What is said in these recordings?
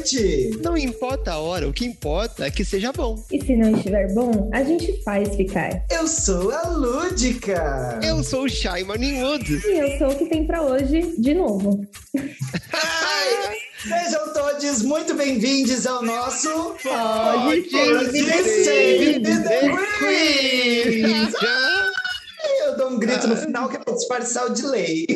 Noite. Não importa a hora, o que importa é que seja bom. E se não estiver bom, a gente faz ficar. Eu sou a Lúdica. Eu sou o Shy Morningwood. E eu sou o que tem para hoje de novo. Sejam todos muito bem-vindos ao nosso Pode, Pode Save the Queen! Eu dou um grito no final que é pra disfarçar o delay.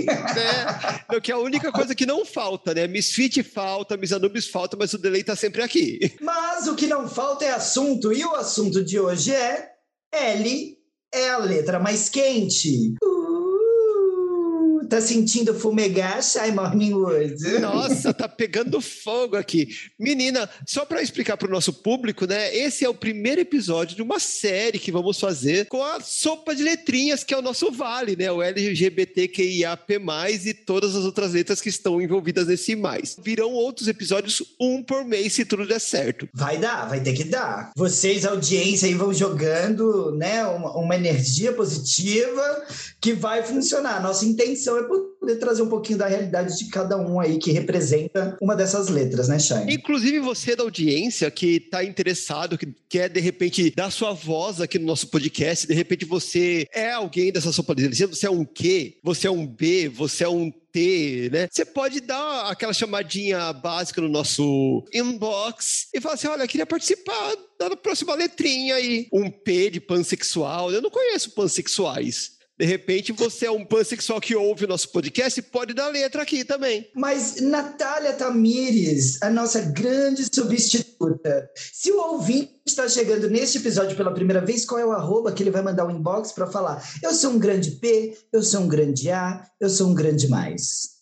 É, que é a única coisa que não falta, né? Misfit falta, Miss Anubis falta, mas o delay tá sempre aqui. Mas o que não falta é assunto, e o assunto de hoje é L é a letra mais quente. Uh! Tá sentindo fumegar, Shy Morningwood? Nossa, tá pegando fogo aqui. Menina, só para explicar para o nosso público, né? Esse é o primeiro episódio de uma série que vamos fazer com a sopa de letrinhas, que é o nosso vale, né? O LGBTQIAP+, e todas as outras letras que estão envolvidas nesse mais. Virão outros episódios, um por mês, se tudo der certo. Vai dar, vai ter que dar. Vocês, audiência, aí vão jogando, né? Uma, uma energia positiva que vai funcionar. Nossa intenção é poder trazer um pouquinho da realidade de cada um aí que representa uma dessas letras, né, Shine? Inclusive você da audiência que está interessado, que quer de repente dar sua voz aqui no nosso podcast, de repente você é alguém dessa sopa de você é um Q, você é um B, você é um T, né? Você pode dar aquela chamadinha básica no nosso inbox e falar assim: olha, eu queria participar da próxima letrinha aí. Um P de pansexual. Eu não conheço pansexuais. De repente você é um pansexual que ouve o nosso podcast e pode dar letra aqui também. Mas Natália Tamires, a nossa grande substituta, se o ouvinte está chegando neste episódio pela primeira vez, qual é o arroba que ele vai mandar o um inbox para falar? Eu sou um grande P, eu sou um grande A, eu sou um grande mais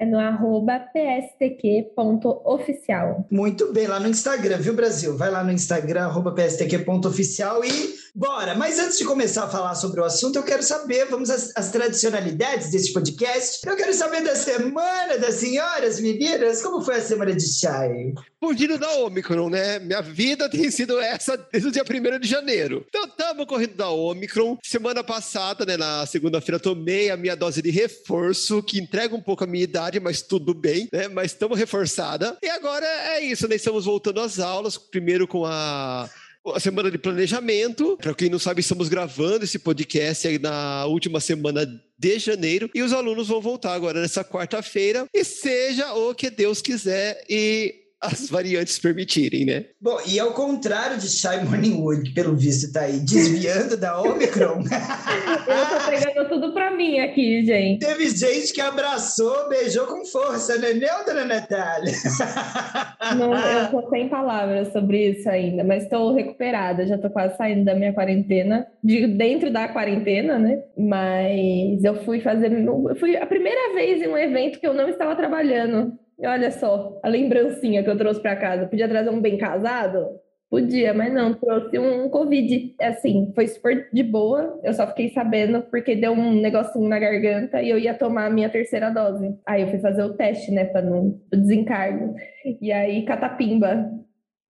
é no arroba pstq.oficial. Muito bem, lá no Instagram, viu, Brasil? Vai lá no Instagram, arroba pstq.oficial e bora! Mas antes de começar a falar sobre o assunto, eu quero saber, vamos às, às tradicionalidades desse podcast. Eu quero saber da semana das senhoras, meninas, como foi a semana de chai? Fugindo da Omicron, né? Minha vida tem sido essa desde o dia 1 de janeiro. Então, estamos correndo da Omicron. Semana passada, né, na segunda-feira, tomei a minha dose de reforço, que entrega um pouco a minha idade mas tudo bem, né? Mas estamos reforçada. E agora é isso, né? Estamos voltando às aulas, primeiro com a a semana de planejamento. Para quem não sabe, estamos gravando esse podcast aí na última semana de janeiro e os alunos vão voltar agora nessa quarta-feira. E seja o que Deus quiser e as variantes permitirem, né? Bom, e ao contrário de Shy Morningwood, que pelo visto está aí desviando da Omicron. Eu tô pegando tudo para mim aqui, gente. Teve gente que abraçou, beijou com força, né, não, dona Natália? Não, eu tô sem palavras sobre isso ainda, mas estou recuperada, já tô quase saindo da minha quarentena, de dentro da quarentena, né? Mas eu fui fazer, eu fui a primeira vez em um evento que eu não estava trabalhando. Olha só, a lembrancinha que eu trouxe para casa. Podia trazer um bem casado? Podia, mas não, trouxe um Covid. Assim, foi super de boa. Eu só fiquei sabendo porque deu um negocinho na garganta e eu ia tomar a minha terceira dose. Aí eu fui fazer o teste, né, para não desencargo. E aí, catapimba.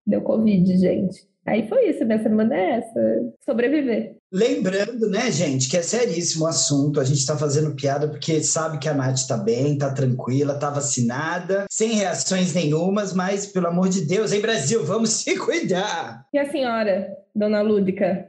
Deu Covid, gente. Aí foi isso, minha semana é essa, sobreviver. Lembrando, né, gente, que é seríssimo o assunto. A gente tá fazendo piada porque sabe que a Nath tá bem, tá tranquila, tá vacinada, sem reações nenhumas, mas pelo amor de Deus, em Brasil, vamos se cuidar. E a senhora, dona Lúdica?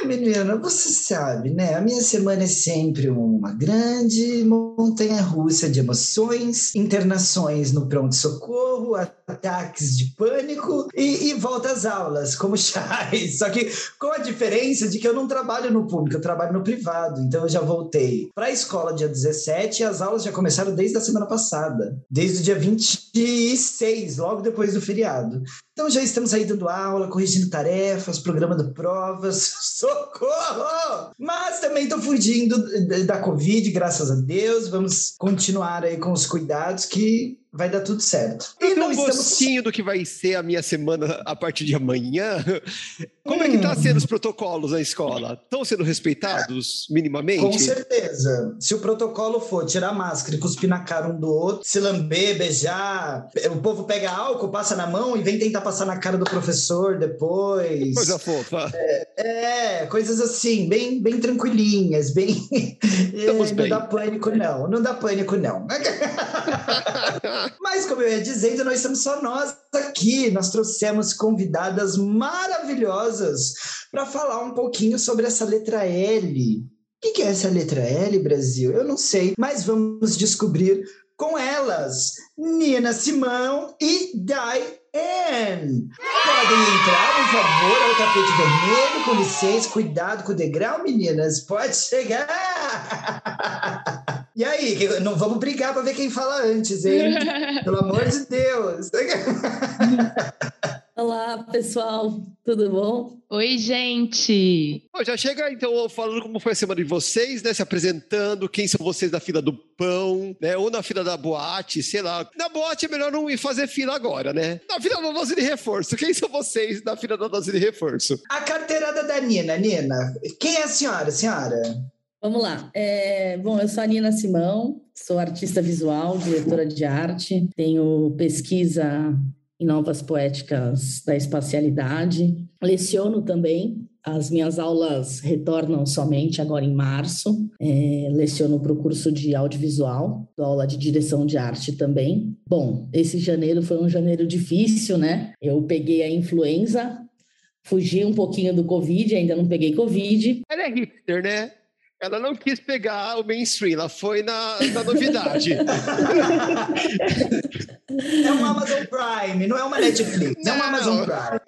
Ai, menina, você sabe, né? A minha semana é sempre uma grande montanha russa de emoções, internações no pronto-socorro, ataques de pânico e, e volta às aulas, como chás. Só que com a diferença de que eu não trabalho no público, eu trabalho no privado. Então eu já voltei para a escola dia 17 e as aulas já começaram desde a semana passada, desde o dia 26, logo depois do feriado. Então já estamos aí dando aula, corrigindo tarefas, programando provas. Socorro! Mas também estou fugindo da Covid, graças a Deus. Vamos continuar aí com os cuidados que vai dar tudo certo. E não um estamos... gostinho do que vai ser a minha semana a partir de amanhã. Como hum. é que tá sendo os protocolos na escola? Estão sendo respeitados minimamente? Com certeza. Se o protocolo for tirar máscara e cuspir na cara um do outro, se lamber, beijar, o povo pega álcool, passa na mão e vem tentar passar na cara do professor depois. Coisa fofa. É, é coisas assim, bem, bem tranquilinhas, bem... Estamos é, bem. Não dá pânico não, não dá pânico não. Mas, como eu ia dizendo, nós estamos só nós aqui. Nós trouxemos convidadas maravilhosas para falar um pouquinho sobre essa letra L. O que é essa letra L, Brasil? Eu não sei, mas vamos descobrir com elas, Nina Simão e Dai Anne. Podem entrar, por favor, ao tapete vermelho, com licença, cuidado com o degrau, meninas. Pode chegar! E aí, não vamos brigar para ver quem fala antes, hein? Pelo amor de Deus. Olá, pessoal, tudo bom? Oi, gente! já chega então falando como foi a semana de vocês, né? Se apresentando, quem são vocês da fila do pão, né? Ou na fila da boate, sei lá. Na boate é melhor não ir fazer fila agora, né? Na fila da dose de reforço, quem são vocês na fila da dose de reforço? A carteirada da Nina, Nina. Quem é a senhora, senhora? Vamos lá. É, bom, eu sou a Nina Simão, sou artista visual, diretora de arte, tenho pesquisa em novas poéticas da espacialidade, leciono também. As minhas aulas retornam somente agora em março. É, leciono para o curso de audiovisual, dou aula de direção de arte também. Bom, esse janeiro foi um janeiro difícil, né? Eu peguei a influenza, fugi um pouquinho do Covid, ainda não peguei Covid. Ela é hipster, né? Ela não quis pegar o mainstream, ela foi na, na novidade. é um Amazon Prime, não é uma Netflix, não. é um Amazon Prime.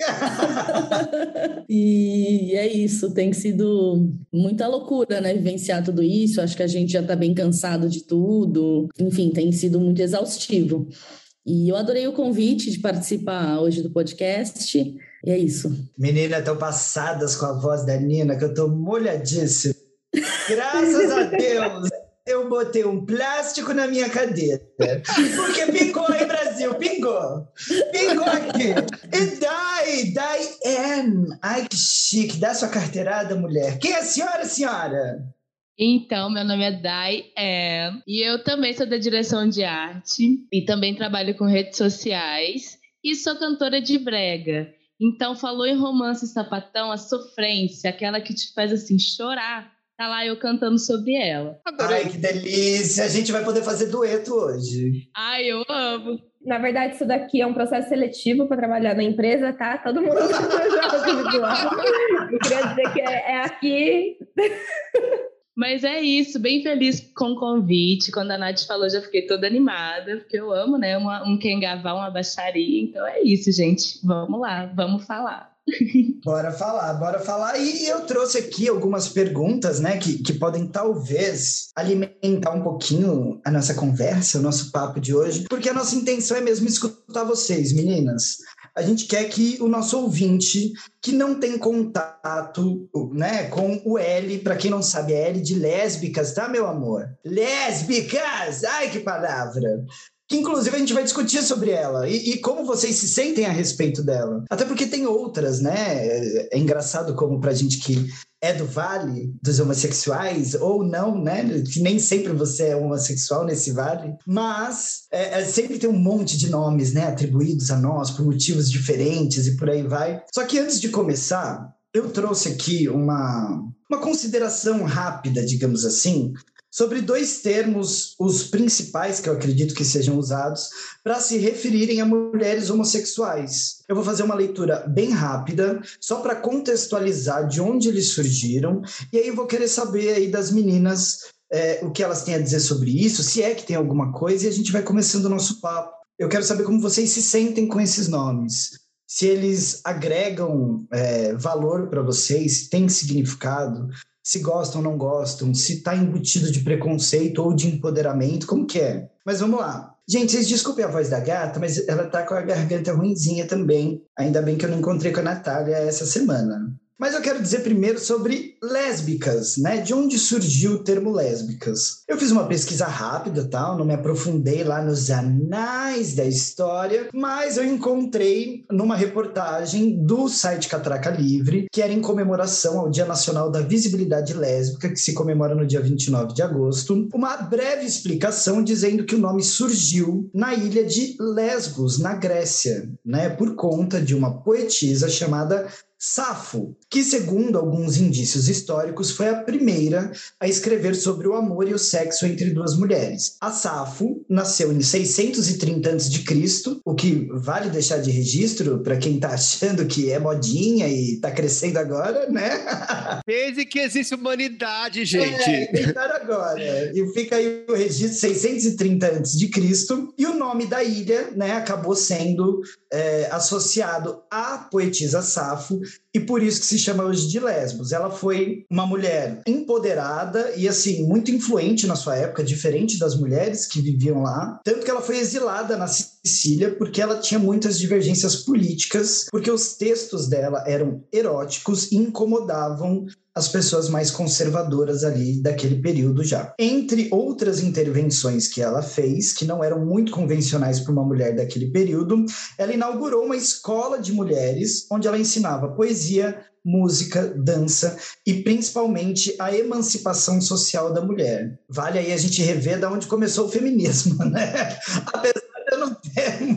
e é isso, tem sido muita loucura, né? Vivenciar tudo isso. Acho que a gente já está bem cansado de tudo. Enfim, tem sido muito exaustivo. E eu adorei o convite de participar hoje do podcast. E é isso. Menina, estão passadas com a voz da Nina, que eu estou molhadíssima. Graças a Deus, eu botei um plástico na minha cadeira. Porque pingou aí, Brasil, pingou. Pingou aqui. E Dai, Dai Ai, que chique. Dá sua carteirada, mulher. Quem é a senhora, senhora? Então, meu nome é Dai Ann e eu também sou da direção de arte e também trabalho com redes sociais e sou cantora de brega. Então, falou em romance sapatão, a sofrência, aquela que te faz assim chorar Tá lá eu cantando sobre ela. Adorei. Ai, que delícia! A gente vai poder fazer dueto hoje. Ai, eu amo. Na verdade, isso daqui é um processo seletivo para trabalhar na empresa, tá? Todo mundo Eu queria dizer que é, é aqui. Mas é isso, bem feliz com o convite. Quando a Nath falou, já fiquei toda animada, porque eu amo, né? Uma, um quengaval, uma baixaria. Então é isso, gente. Vamos lá, vamos falar. Bora falar, bora falar. E eu trouxe aqui algumas perguntas, né, que, que podem talvez alimentar um pouquinho a nossa conversa, o nosso papo de hoje, porque a nossa intenção é mesmo escutar vocês, meninas. A gente quer que o nosso ouvinte, que não tem contato né, com o L, para quem não sabe, é L de lésbicas, tá, meu amor? Lésbicas! Ai, que palavra! Que inclusive a gente vai discutir sobre ela e, e, como vocês se sentem a respeito dela. Até porque tem outras, né? É, engraçado como pra gente que é do vale dos homossexuais ou não, né? Que nem sempre você é homossexual nesse vale, mas é, é, sempre tem um monte de nomes, né? Atribuídos a nós por motivos diferentes e por aí vai. Só que antes de começar, eu trouxe aqui uma, uma consideração rápida, digamos assim, sobre dois termos, os principais que eu acredito que sejam usados, para se referirem a mulheres homossexuais. Eu vou fazer uma leitura bem rápida, só para contextualizar de onde eles surgiram, e aí eu vou querer saber aí das meninas é, o que elas têm a dizer sobre isso, se é que tem alguma coisa, e a gente vai começando o nosso papo. Eu quero saber como vocês se sentem com esses nomes. Se eles agregam é, valor para vocês, tem significado, se gostam ou não gostam, se está embutido de preconceito ou de empoderamento, como que é? Mas vamos lá. Gente, vocês desculpem a voz da gata, mas ela tá com a garganta ruimzinha também. Ainda bem que eu não encontrei com a Natália essa semana. Mas eu quero dizer primeiro sobre lésbicas, né? De onde surgiu o termo lésbicas? Eu fiz uma pesquisa rápida, tal, não me aprofundei lá nos anais da história, mas eu encontrei numa reportagem do site Catraca Livre, que era em comemoração ao Dia Nacional da Visibilidade Lésbica, que se comemora no dia 29 de agosto, uma breve explicação dizendo que o nome surgiu na ilha de Lesbos, na Grécia, né? Por conta de uma poetisa chamada Safo, que, segundo alguns indícios históricos, foi a primeira a escrever sobre o amor e o sexo entre duas mulheres. A Safo nasceu em 630 a.C., o que vale deixar de registro para quem está achando que é modinha e está crescendo agora, né? Desde que existe humanidade, gente. É, agora. E fica aí o registro 630 a.C. e o nome da ilha, né, acabou sendo é, associado à poetisa Safo, e por isso que se chama hoje de Lesbos. Ela foi uma mulher empoderada e assim muito influente na sua época, diferente das mulheres que viviam lá, tanto que ela foi exilada na Sicília porque ela tinha muitas divergências políticas, porque os textos dela eram eróticos e incomodavam as pessoas mais conservadoras ali daquele período já. Entre outras intervenções que ela fez, que não eram muito convencionais para uma mulher daquele período, ela inaugurou uma escola de mulheres onde ela ensinava poesia, música, dança e principalmente a emancipação social da mulher. Vale aí a gente rever da onde começou o feminismo, né?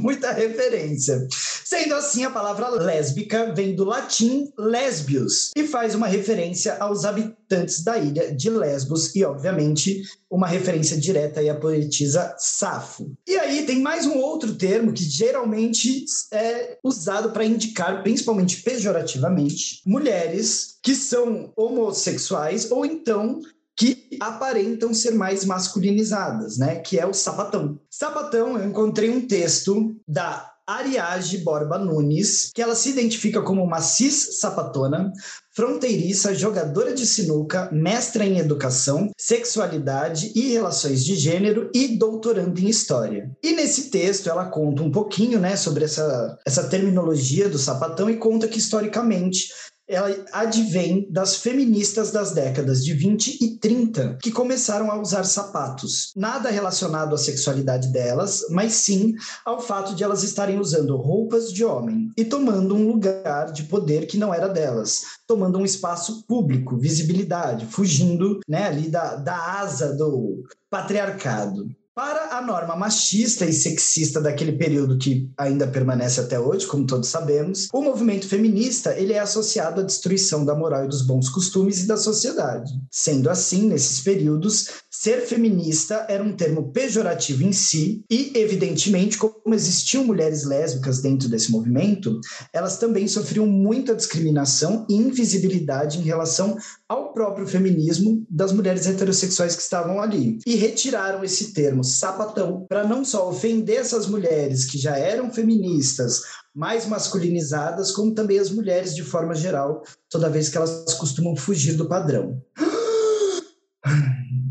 Muita referência. Sendo assim, a palavra lésbica vem do latim lesbios e faz uma referência aos habitantes da ilha de Lesbos e, obviamente, uma referência direta à poetisa Safo. E aí tem mais um outro termo que geralmente é usado para indicar, principalmente pejorativamente, mulheres que são homossexuais ou então que aparentam ser mais masculinizadas, né? Que é o sapatão. Sapatão, eu encontrei um texto da Ariage Borba Nunes, que ela se identifica como uma cis sapatona, fronteiriça, jogadora de sinuca, mestra em educação, sexualidade e relações de gênero e doutorando em história. E nesse texto ela conta um pouquinho, né, sobre essa, essa terminologia do sapatão e conta que historicamente ela advém das feministas das décadas de 20 e 30, que começaram a usar sapatos. Nada relacionado à sexualidade delas, mas sim ao fato de elas estarem usando roupas de homem e tomando um lugar de poder que não era delas, tomando um espaço público, visibilidade, fugindo né, ali da, da asa do patriarcado. Para a norma machista e sexista daquele período que ainda permanece até hoje, como todos sabemos, o movimento feminista ele é associado à destruição da moral e dos bons costumes e da sociedade. Sendo assim, nesses períodos, ser feminista era um termo pejorativo em si e, evidentemente, como existiam mulheres lésbicas dentro desse movimento, elas também sofriam muita discriminação e invisibilidade em relação ao próprio feminismo das mulheres heterossexuais que estavam ali. E retiraram esse termo sapatão para não só ofender essas mulheres que já eram feministas, mais masculinizadas, como também as mulheres de forma geral, toda vez que elas costumam fugir do padrão.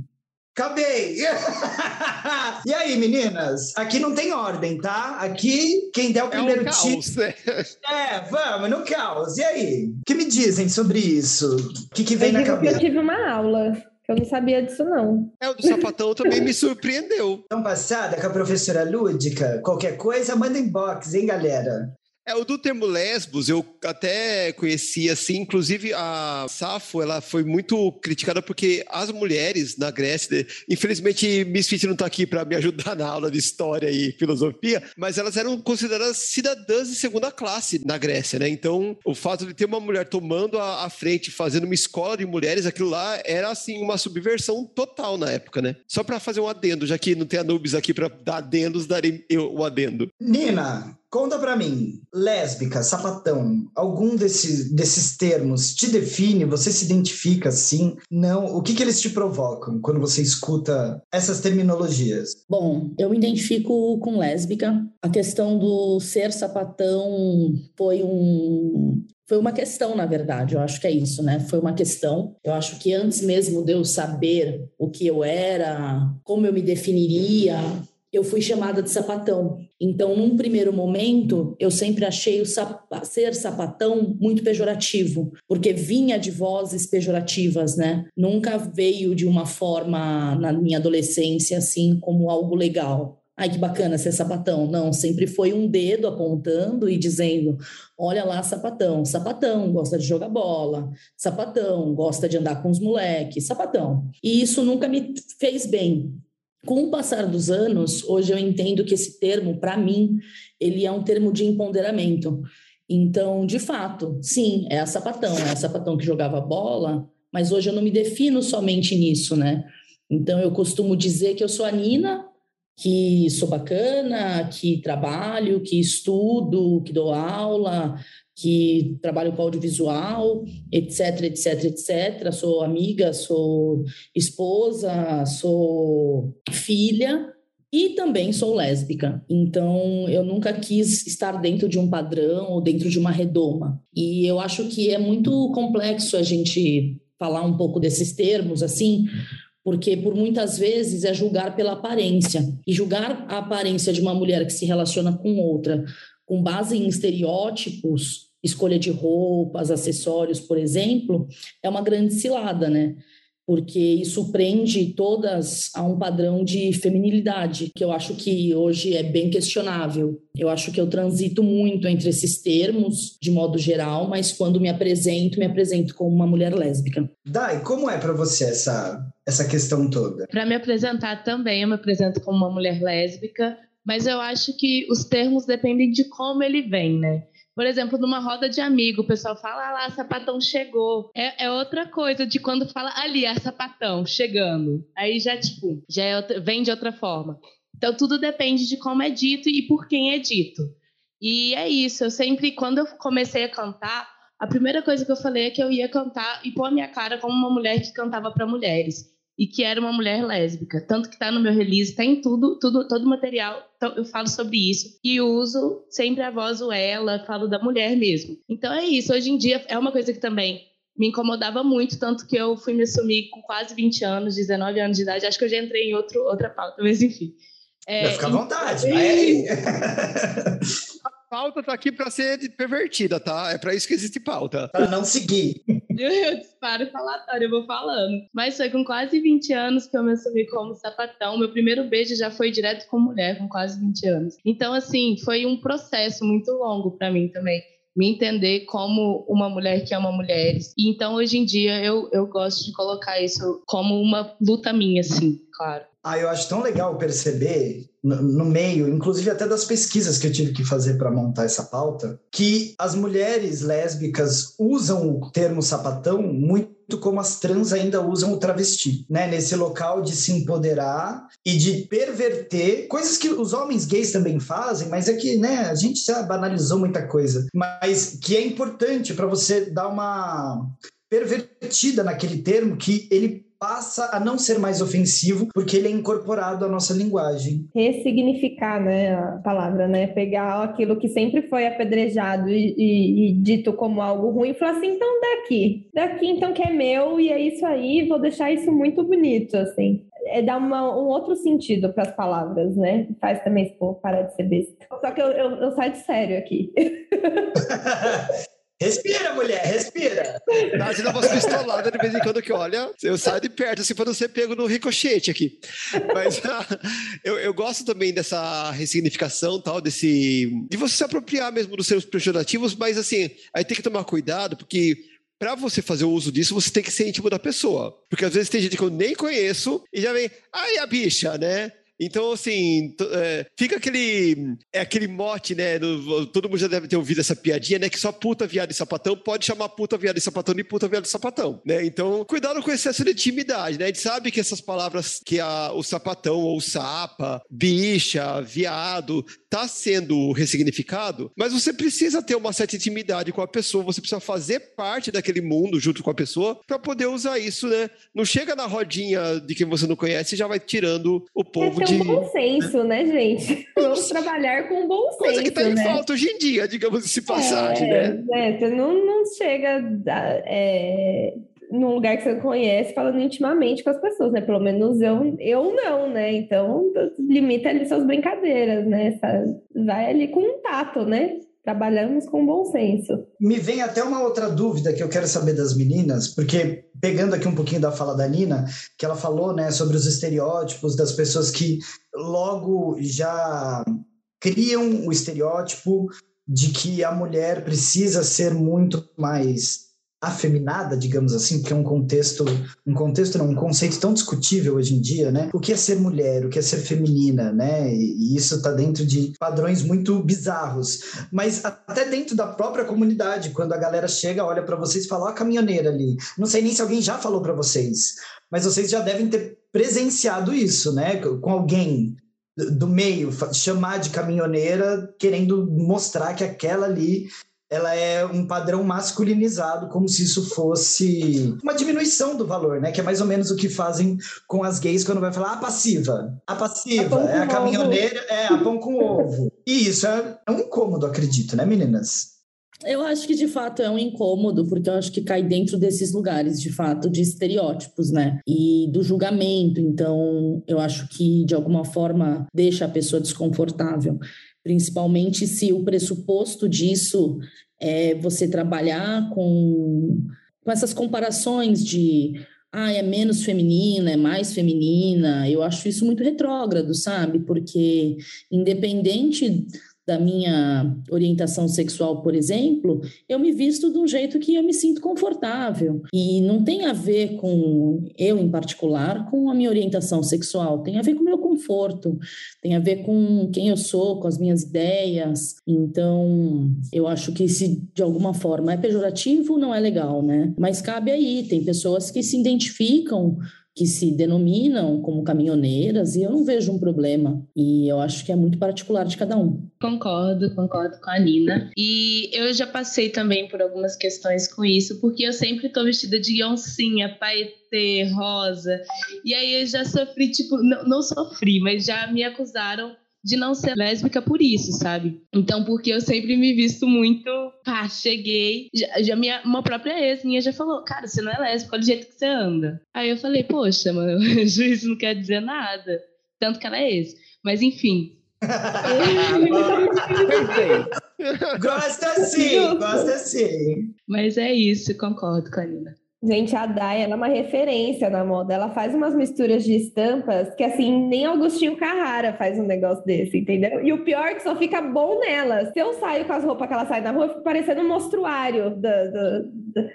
Acabei! e aí, meninas? Aqui não tem ordem, tá? Aqui, quem der o primeiro é um caos, né? É, vamos, no caos. E aí? O que me dizem sobre isso? O que, que vem eu na cabeça? Eu tive uma aula. Eu não sabia disso, não. É, o do sapatão também me surpreendeu. Então, passada com a professora Lúdica, qualquer coisa, manda inbox, hein, galera? É, o do termo lesbos eu até conhecia, assim, inclusive a Safo, ela foi muito criticada porque as mulheres na Grécia, infelizmente Misfit não está aqui para me ajudar na aula de história e filosofia, mas elas eram consideradas cidadãs de segunda classe na Grécia, né? Então, o fato de ter uma mulher tomando a, a frente, fazendo uma escola de mulheres, aquilo lá era, assim, uma subversão total na época, né? Só para fazer um adendo, já que não tem Anubis aqui para dar adendos, darei eu o adendo. Nina, Conta para mim, lésbica, sapatão, algum desses, desses termos te define? Você se identifica assim? Não? O que, que eles te provocam quando você escuta essas terminologias? Bom, eu me identifico com lésbica. A questão do ser sapatão foi um, foi uma questão, na verdade, eu acho que é isso, né? Foi uma questão. Eu acho que antes mesmo de eu saber o que eu era, como eu me definiria, eu fui chamada de sapatão. Então, num primeiro momento, eu sempre achei o sap ser sapatão muito pejorativo, porque vinha de vozes pejorativas, né? Nunca veio de uma forma, na minha adolescência, assim, como algo legal. Ai, que bacana ser sapatão. Não, sempre foi um dedo apontando e dizendo: olha lá, sapatão, sapatão, gosta de jogar bola, sapatão, gosta de andar com os moleques, sapatão. E isso nunca me fez bem. Com o passar dos anos, hoje eu entendo que esse termo, para mim, ele é um termo de empoderamento. Então, de fato, sim, é a sapatão, é a sapatão que jogava bola, mas hoje eu não me defino somente nisso, né? Então, eu costumo dizer que eu sou a Nina, que sou bacana, que trabalho, que estudo, que dou aula, que trabalho com audiovisual, etc, etc, etc. Sou amiga, sou esposa, sou filha e também sou lésbica. Então, eu nunca quis estar dentro de um padrão ou dentro de uma redoma. E eu acho que é muito complexo a gente falar um pouco desses termos assim, porque por muitas vezes é julgar pela aparência. E julgar a aparência de uma mulher que se relaciona com outra com base em estereótipos, escolha de roupas, acessórios, por exemplo, é uma grande cilada, né? Porque isso prende todas a um padrão de feminilidade, que eu acho que hoje é bem questionável. Eu acho que eu transito muito entre esses termos, de modo geral, mas quando me apresento, me apresento como uma mulher lésbica. Dai, como é para você essa, essa questão toda? Para me apresentar também, eu me apresento como uma mulher lésbica, mas eu acho que os termos dependem de como ele vem, né? Por exemplo, numa roda de amigo, o pessoal fala, ah lá, sapatão chegou. É, é outra coisa de quando fala, ali, é sapatão, chegando. Aí já, tipo, já é outra, vem de outra forma. Então, tudo depende de como é dito e por quem é dito. E é isso, eu sempre, quando eu comecei a cantar, a primeira coisa que eu falei é que eu ia cantar e pôr a minha cara como uma mulher que cantava para mulheres e que era uma mulher lésbica. Tanto que está no meu release, está em tudo, tudo, todo o material, então eu falo sobre isso. E uso sempre a voz o ela, falo da mulher mesmo. Então é isso, hoje em dia é uma coisa que também me incomodava muito, tanto que eu fui me assumir com quase 20 anos, 19 anos de idade. Acho que eu já entrei em outro, outra pauta, mas enfim. É, Fica à vontade, vai aí. pauta tá aqui para ser pervertida, tá? É para isso que existe pauta. Para não seguir. Eu disparo falatório, eu vou falando. Mas foi com quase 20 anos que eu me assumi como sapatão. Meu primeiro beijo já foi direto com mulher, com quase 20 anos. Então, assim, foi um processo muito longo para mim também me entender como uma mulher que ama mulheres. E então, hoje em dia, eu, eu gosto de colocar isso como uma luta minha, assim, claro. Ah, eu acho tão legal perceber no, no meio, inclusive até das pesquisas que eu tive que fazer para montar essa pauta, que as mulheres lésbicas usam o termo sapatão muito como as trans ainda usam o travesti, né? Nesse local de se empoderar e de perverter coisas que os homens gays também fazem, mas é que, né, a gente já banalizou muita coisa, mas que é importante para você dar uma pervertida naquele termo que ele passa a não ser mais ofensivo porque ele é incorporado à nossa linguagem. Ressignificar, né, a palavra, né? Pegar aquilo que sempre foi apedrejado e, e, e dito como algo ruim e falar assim, então daqui, daqui então que é meu e é isso aí, vou deixar isso muito bonito, assim. É dar uma, um outro sentido para as palavras, né? Faz também esse povo parar de ser besta. Só que eu, eu, eu saio de sério aqui. Respira, mulher, respira. Nath dá umas pistoladas de vez em quando que olha, eu saio de perto, assim, para não ser pego no ricochete aqui. Mas eu, eu gosto também dessa ressignificação, tal, desse. de você se apropriar mesmo dos seus pejorativos, mas assim, aí tem que tomar cuidado, porque para você fazer o uso disso, você tem que ser íntimo da pessoa. Porque às vezes tem gente que eu nem conheço e já vem, ai, a bicha, né? Então, assim, é, fica aquele, é aquele mote, né? No, todo mundo já deve ter ouvido essa piadinha, né? Que só puta, viado e sapatão pode chamar puta, viado e sapatão de puta, viado e sapatão, né? Então, cuidado com o excesso de intimidade, né? A gente sabe que essas palavras que a, o sapatão ou sapa, bicha, viado, tá sendo ressignificado, mas você precisa ter uma certa intimidade com a pessoa, você precisa fazer parte daquele mundo junto com a pessoa para poder usar isso, né? Não chega na rodinha de quem você não conhece e já vai tirando o povo é de. um bom senso, né, gente? Vamos trabalhar com bom senso. Coisa que tá em né? falta hoje em dia, digamos assim, passagem, é, né? É, você não, não chega. É, num lugar que você conhece, falando intimamente com as pessoas, né? Pelo menos eu, eu não, né? Então, limita ali suas brincadeiras, né? Vai ali com um tato, né? Trabalhamos com bom senso. Me vem até uma outra dúvida que eu quero saber das meninas, porque pegando aqui um pouquinho da fala da Nina, que ela falou, né, sobre os estereótipos das pessoas que logo já criam o estereótipo de que a mulher precisa ser muito mais afeminada, digamos assim, que é um contexto, um contexto não, um conceito tão discutível hoje em dia, né? O que é ser mulher, o que é ser feminina, né? E isso está dentro de padrões muito bizarros. Mas até dentro da própria comunidade, quando a galera chega, olha para vocês e fala, ó, a caminhoneira ali. Não sei nem se alguém já falou para vocês, mas vocês já devem ter presenciado isso, né? Com alguém do meio chamar de caminhoneira, querendo mostrar que aquela ali ela é um padrão masculinizado, como se isso fosse uma diminuição do valor, né? Que é mais ou menos o que fazem com as gays quando vai falar a passiva. A passiva a é a caminhoneira, ovo. é a pão com ovo. E isso é, é um incômodo, acredito, né, meninas? Eu acho que de fato é um incômodo, porque eu acho que cai dentro desses lugares, de fato, de estereótipos, né? E do julgamento. Então, eu acho que de alguma forma deixa a pessoa desconfortável principalmente se o pressuposto disso é você trabalhar com, com essas comparações de ah, é menos feminina, é mais feminina. Eu acho isso muito retrógrado, sabe? Porque independente da minha orientação sexual, por exemplo, eu me visto de um jeito que eu me sinto confortável. E não tem a ver com eu, em particular, com a minha orientação sexual, tem a ver com o meu conforto, tem a ver com quem eu sou, com as minhas ideias. Então, eu acho que se de alguma forma é pejorativo, não é legal, né? Mas cabe aí, tem pessoas que se identificam que se denominam como caminhoneiras e eu não vejo um problema. E eu acho que é muito particular de cada um. Concordo, concordo com a Nina. E eu já passei também por algumas questões com isso, porque eu sempre tô vestida de oncinha, paetê, rosa. E aí eu já sofri, tipo, não, não sofri, mas já me acusaram de não ser lésbica por isso, sabe? Então, porque eu sempre me visto muito, pá, cheguei, já, já minha, uma própria ex minha já falou, cara, você não é lésbica, olha o jeito que você anda. Aí eu falei, poxa, mano, isso não quer dizer nada. Tanto que ela é ex. Mas enfim. gosta sim, gosta sim. Mas é isso, concordo com a Nina. Gente, a Dai, ela é uma referência na moda. Ela faz umas misturas de estampas que, assim, nem Augustinho Carrara faz um negócio desse, entendeu? E o pior é que só fica bom nela. Se eu saio com as roupas que ela sai na rua, eu fico parecendo um mostruário da, da,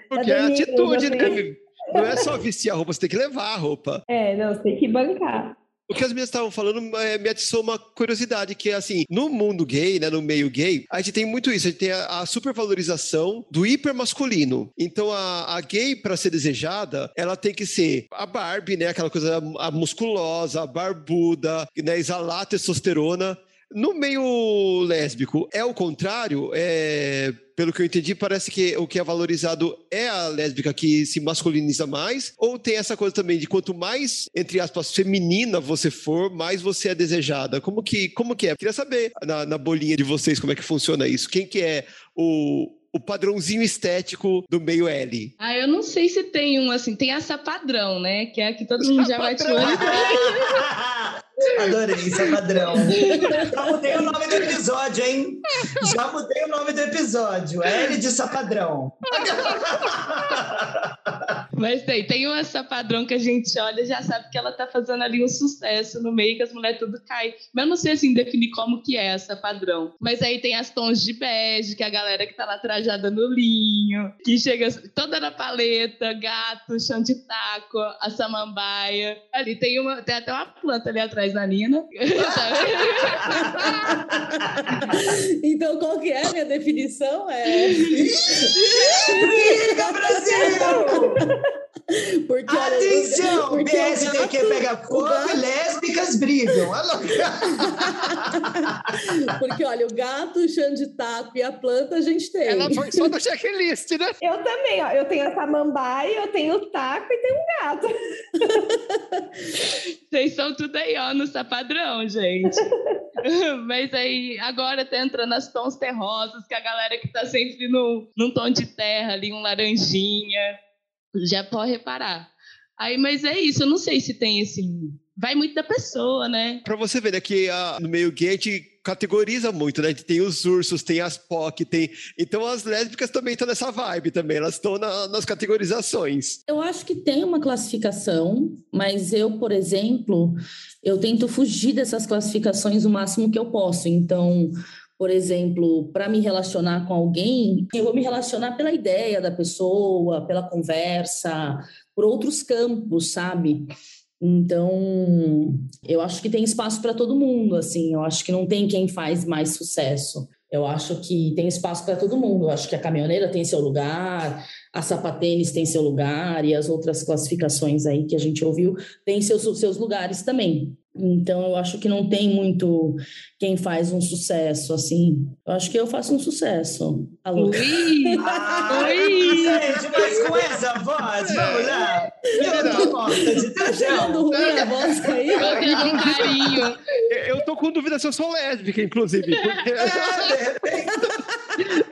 Porque é atitude, assim. né? Não é só vestir a roupa, você tem que levar a roupa. É, não, você tem que bancar. O que as meninas estavam falando é, me atiçou uma curiosidade, que é assim, no mundo gay, né, no meio gay, a gente tem muito isso, a gente tem a, a supervalorização do hipermasculino. Então, a, a gay, para ser desejada, ela tem que ser a Barbie, né, aquela coisa a musculosa, a barbuda, né, exalar testosterona. No meio lésbico, é o contrário? É pelo que eu entendi, parece que o que é valorizado é a lésbica que se masculiniza mais, ou tem essa coisa também de quanto mais, entre aspas, feminina você for, mais você é desejada. Como que, como que é? Queria saber na, na bolinha de vocês como é que funciona isso. Quem que é o, o padrãozinho estético do meio L? Ah, eu não sei se tem um assim, tem essa padrão, né? Que é que todo mundo já vai te olhar. Adorei, sapadrão. Já mudei o nome do episódio, hein? Já mudei o nome do episódio. L de sapadrão. Mas tem, tem uma sapadrão que a gente olha e já sabe que ela tá fazendo ali um sucesso no meio, que as mulheres tudo caem. Mas eu não sei assim definir como que é essa padrão. Mas aí tem as tons de bege, que é a galera que tá lá trajada no linho, que chega toda na paleta, gato, chão de taco, a samambaia. Ali tem uma, tem até uma planta ali atrás da Nina. então, qual que é a minha definição? É. Briga, Brasil! Porque, olha, Atenção! porque o PSDQ gato- pega o fogo lésbicas brigam. Porque, olha, o gato, o chão de taco e a planta a gente tem. Ela foi só no checklist, né? Eu também, ó. Eu tenho a samambaia, eu tenho o taco e tenho um gato. Vocês são tudo aí, ó, no sapadrão, gente. Mas aí, agora tá entrando as tons terrosos, que a galera que tá sempre no, num tom de terra ali, um laranjinha. Já pode reparar. Aí, mas é isso, eu não sei se tem assim. Vai muito da pessoa, né? Pra você ver, né, que ah, no meio gay a gente categoriza muito, né? A gente tem os ursos, tem as POC, tem... Então as lésbicas também estão nessa vibe também, elas estão na- nas categorizações. Eu acho que tem uma classificação, mas eu, por exemplo, eu tento fugir dessas classificações o máximo que eu posso. Então, por exemplo, para me relacionar com alguém, eu vou me relacionar pela ideia da pessoa, pela conversa, por outros campos, sabe? Então, eu acho que tem espaço para todo mundo, assim. Eu acho que não tem quem faz mais sucesso. Eu acho que tem espaço para todo mundo. Eu acho que a caminhoneira tem seu lugar, a sapatênis tem seu lugar e as outras classificações aí que a gente ouviu têm seus, seus lugares também. Então, eu acho que não tem muito quem faz um sucesso, assim. Eu acho que eu faço um sucesso. Alô? Ui! Oi! gente, mas com essa voz, vamos lá. Eu tô morta de Tá chegando ruim a voz aí? Um carinho. Eu- tô com dúvida se eu sou lésbica, inclusive. Porque... É, de repente.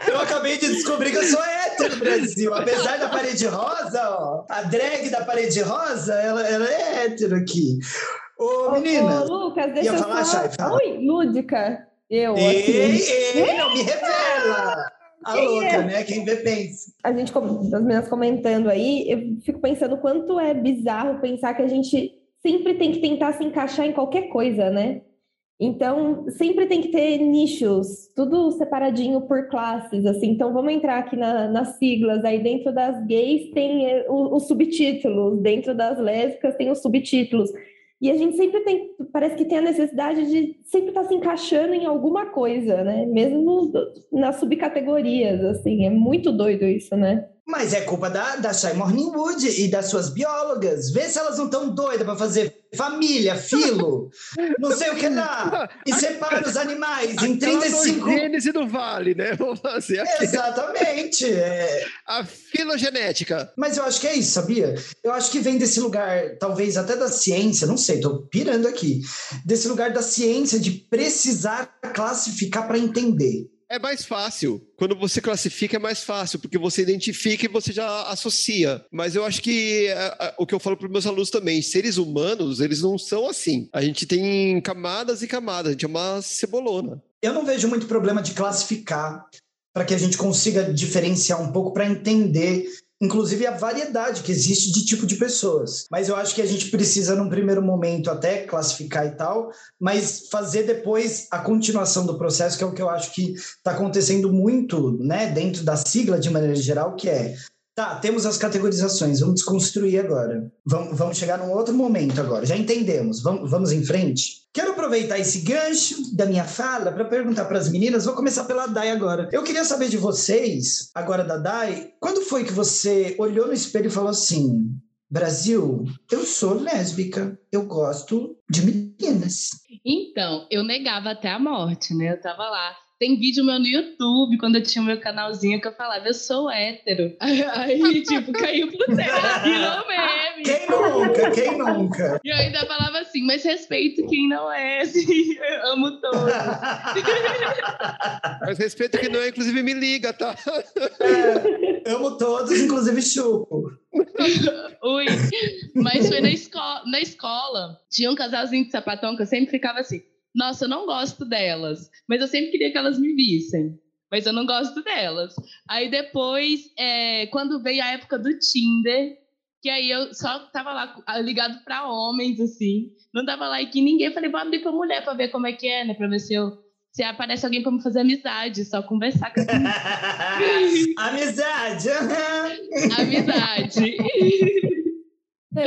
Eu acabei de descobrir que eu sou hétero, Brasil. Apesar da parede rosa, ó, a drag da parede rosa, ela, ela é hétero aqui. Ô, menina. Ô, Lucas, deixa eu falar, só... Fala. Oi, lúdica. Eu, Ei, assim. ei, não me revela. A Quem louca, é? né? Quem vê pensa. a gente, as meninas comentando aí, eu fico pensando o quanto é bizarro pensar que a gente sempre tem que tentar se encaixar em qualquer coisa, né? Então, sempre tem que ter nichos, tudo separadinho por classes, assim. Então, vamos entrar aqui na- nas siglas. Aí, dentro das gays tem eh, os subtítulos, dentro das lésbicas tem os subtítulos. E a gente sempre tem, parece que tem a necessidade de sempre estar se encaixando em alguma coisa, né? Mesmo nas subcategorias, assim. É muito doido isso, né? Mas é culpa da, da Shai Morningwood e das suas biólogas. Vê se elas não estão doidas para fazer família, filo, não sei o que lá. E separa os animais em Aquela 35... nogênese do Vale, né? Vamos fazer aqui. Exatamente. é. A filogenética. Mas eu acho que é isso, sabia? Eu acho que vem desse lugar, talvez até da ciência, não sei, tô pirando aqui. Desse lugar da ciência de precisar classificar para entender. É mais fácil. Quando você classifica é mais fácil, porque você identifica e você já associa. Mas eu acho que é, é, o que eu falo para os meus alunos também, seres humanos, eles não são assim. A gente tem camadas e camadas, a gente é uma cebolona. Eu não vejo muito problema de classificar para que a gente consiga diferenciar um pouco para entender, inclusive a variedade que existe de tipo de pessoas. Mas eu acho que a gente precisa, num primeiro momento, até classificar e tal, mas fazer depois a continuação do processo, que é o que eu acho que está acontecendo muito, né, dentro da sigla de maneira geral, que é Tá, temos as categorizações, vamos desconstruir agora. Vamos, vamos chegar num outro momento agora, já entendemos, vamos, vamos em frente? Quero aproveitar esse gancho da minha fala para perguntar para as meninas, vou começar pela Dai agora. Eu queria saber de vocês, agora da Dai, quando foi que você olhou no espelho e falou assim: Brasil, eu sou lésbica, eu gosto de meninas. Então, eu negava até a morte, né? Eu tava lá. Tem vídeo meu no YouTube, quando eu tinha o meu canalzinho, que eu falava, eu sou hétero. Aí, tipo, caiu pro céu, virou meme. Quem nunca? Quem nunca? E eu ainda falava assim, mas respeito quem não é, assim, eu amo todos. Mas respeito que não é, inclusive me liga, tá? É, amo todos, inclusive chupo. Ui, mas foi na, esco na escola. Tinha um casalzinho de sapatão que eu sempre ficava assim: nossa, eu não gosto delas, mas eu sempre queria que elas me vissem. Mas eu não gosto delas. Aí depois, é, quando veio a época do Tinder, que aí eu só tava lá ligado para homens, assim, não dava like em ninguém. Falei, vou abrir pra mulher pra ver como é que é, né? Pra ver se eu se aparece alguém para me fazer amizade, só conversar com Amizade! Amizade!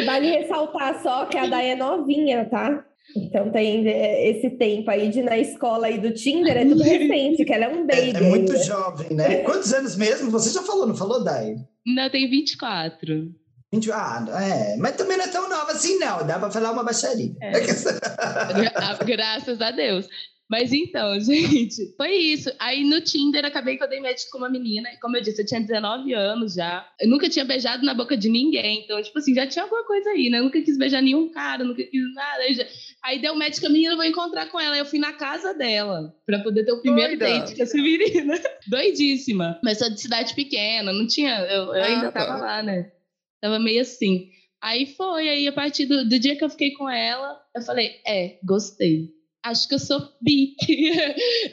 Vale ressaltar só que a Day é novinha, tá? Então tem esse tempo aí de na escola aí do Tinder, é tudo recente, que ela é um baby. É, é muito ainda. jovem, né? Quantos anos mesmo? Você já falou, não falou, Day? Não, tenho 24. 20, ah, é, mas também não é tão nova assim, não. Dá para falar uma baixaria. É. Graças a Deus. Mas então, gente, foi isso. Aí no Tinder acabei que eu dei match com uma menina. E como eu disse, eu tinha 19 anos já. Eu nunca tinha beijado na boca de ninguém. Então, tipo assim, já tinha alguma coisa aí, né? Eu nunca quis beijar nenhum cara, nunca quis nada. Aí, já... aí deu match com a menina, eu vou encontrar com ela. Eu fui na casa dela pra poder ter o primeiro Doida. date com essa menina. Doidíssima. Mas sou de cidade pequena, não tinha. Eu, eu ah, ainda tava tá. lá, né? Tava meio assim. Aí foi, aí a partir do, do dia que eu fiquei com ela, eu falei, é, gostei acho que eu sou bi.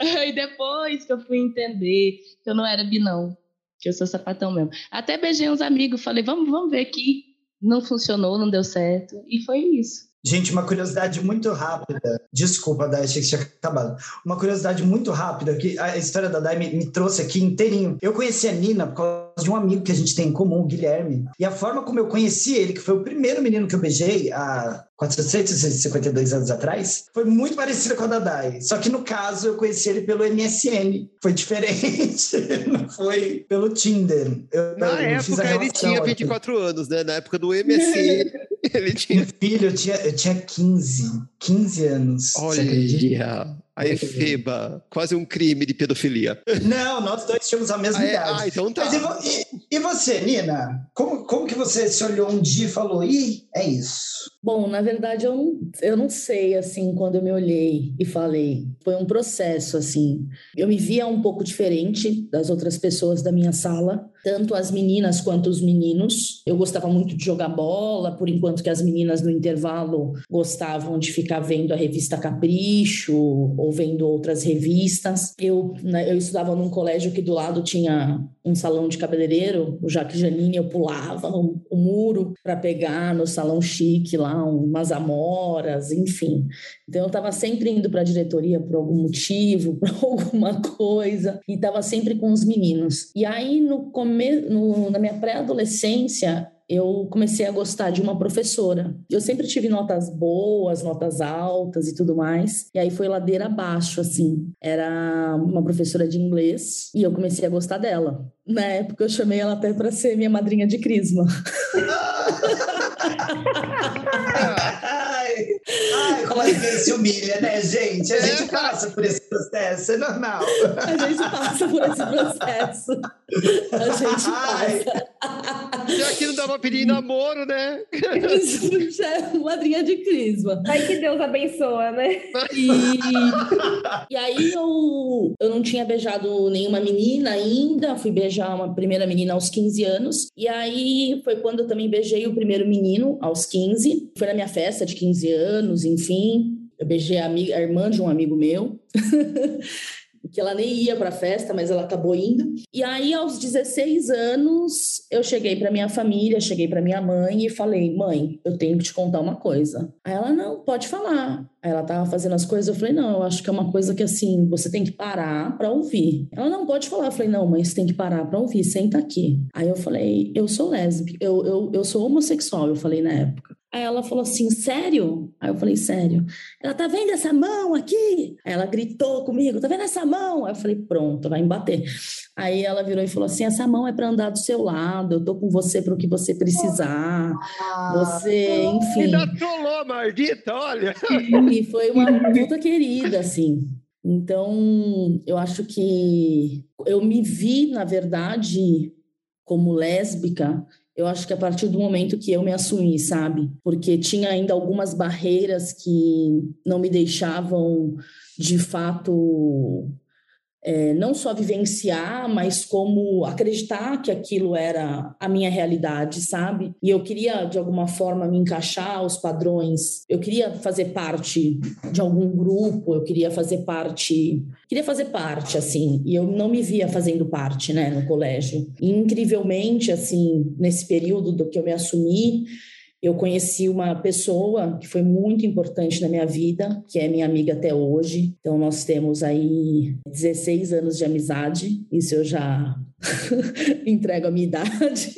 Aí depois que eu fui entender que eu não era bi, não. Que eu sou sapatão mesmo. Até beijei uns amigos, falei, vamos, vamos ver aqui. Não funcionou, não deu certo. E foi isso. Gente, uma curiosidade muito rápida. Desculpa, Dai, achei que tinha acabado. Uma curiosidade muito rápida, que a história da Dai me, me, trouxe aqui inteirinho. Eu conheci a Nina por causa de um amigo que a gente tem em comum, o Guilherme. E a forma como eu conheci ele, que foi o primeiro menino que eu beijei há 452 anos atrás, foi muito parecida com a da Dai. Só que no caso eu conheci ele pelo MSN. Foi diferente, não foi pelo Tinder. Eu, Na eu época ele tinha 24 aqui. anos, né? Na época do MSN. ele tinha. Filho, eu tinha, eu tinha 15. 15 anos. Olha, a efeba, quase um crime de pedofilia. Não, nós dois tínhamos a mesma ah, idade. É? Ah, então tá. Mas e, e, você, Nina? Como, como que você se olhou um dia e falou, ih, é isso? Bom, na verdade, eu não, eu não sei, assim, quando eu me olhei e falei. Foi um processo, assim. Eu me via um pouco diferente das outras pessoas da minha sala, tanto as meninas quanto os meninos. Eu gostava muito de jogar bola, por enquanto que as meninas no intervalo gostavam de ficar vendo a revista Capricho ou vendo outras revistas. Eu, né, eu estudava num colégio que do lado tinha um salão de cabeleireiro, o Jacques Janine, eu pulava o, o muro para pegar no salão chique lá umas amoras, enfim. Então eu estava sempre indo para a diretoria por algum motivo, por alguma coisa, e estava sempre com os meninos. E aí no, come... no na minha pré-adolescência, eu comecei a gostar de uma professora. Eu sempre tive notas boas, notas altas e tudo mais. E aí foi ladeira abaixo, assim. Era uma professora de inglês e eu comecei a gostar dela. Na época eu chamei ela até para ser minha madrinha de crisma. Ai, como é que se humilha, né, gente? A gente passa por esse processo, é normal. A gente passa por esse processo. A gente passa. E aqui não dá pra pedir namoro, né? É madrinha de crisma. Ai, que Deus abençoa, né? E, e aí eu, eu não tinha beijado nenhuma menina ainda, fui beijar uma primeira menina aos 15 anos. E aí foi quando eu também beijei o primeiro menino, aos 15. Foi na minha festa de 15 anos, enfim. Eu beijei a, amiga, a irmã de um amigo meu. que ela nem ia para a festa, mas ela acabou indo. E aí, aos 16 anos, eu cheguei para minha família, cheguei para minha mãe e falei: mãe, eu tenho que te contar uma coisa. Aí ela: não, pode falar. Aí ela tava fazendo as coisas, eu falei: não, eu acho que é uma coisa que assim, você tem que parar para ouvir. Ela: não, pode falar. Eu falei: não, mãe, você tem que parar para ouvir, senta aqui. Aí eu falei: eu sou lésbica, eu, eu, eu sou homossexual, eu falei na época. Aí ela falou assim: sério? Aí eu falei: sério. Ela tá vendo essa mão aqui? Aí ela gritou comigo: tá vendo essa mão? Aí eu falei: pronto, vai me bater. Aí ela virou e falou assim: essa mão é para andar do seu lado, eu tô com você para o que você precisar. Você, enfim. Ainda trollou, maldita, olha. E foi uma puta querida, assim. Então, eu acho que eu me vi, na verdade, como lésbica eu acho que a partir do momento que eu me assumi, sabe? Porque tinha ainda algumas barreiras que não me deixavam, de fato, é, não só vivenciar, mas como acreditar que aquilo era a minha realidade, sabe? E eu queria, de alguma forma, me encaixar aos padrões, eu queria fazer parte de algum grupo, eu queria fazer parte, queria fazer parte, assim, e eu não me via fazendo parte, né, no colégio. E, incrivelmente, assim, nesse período do que eu me assumi, eu conheci uma pessoa que foi muito importante na minha vida, que é minha amiga até hoje. Então, nós temos aí 16 anos de amizade, isso eu já entrego a minha idade.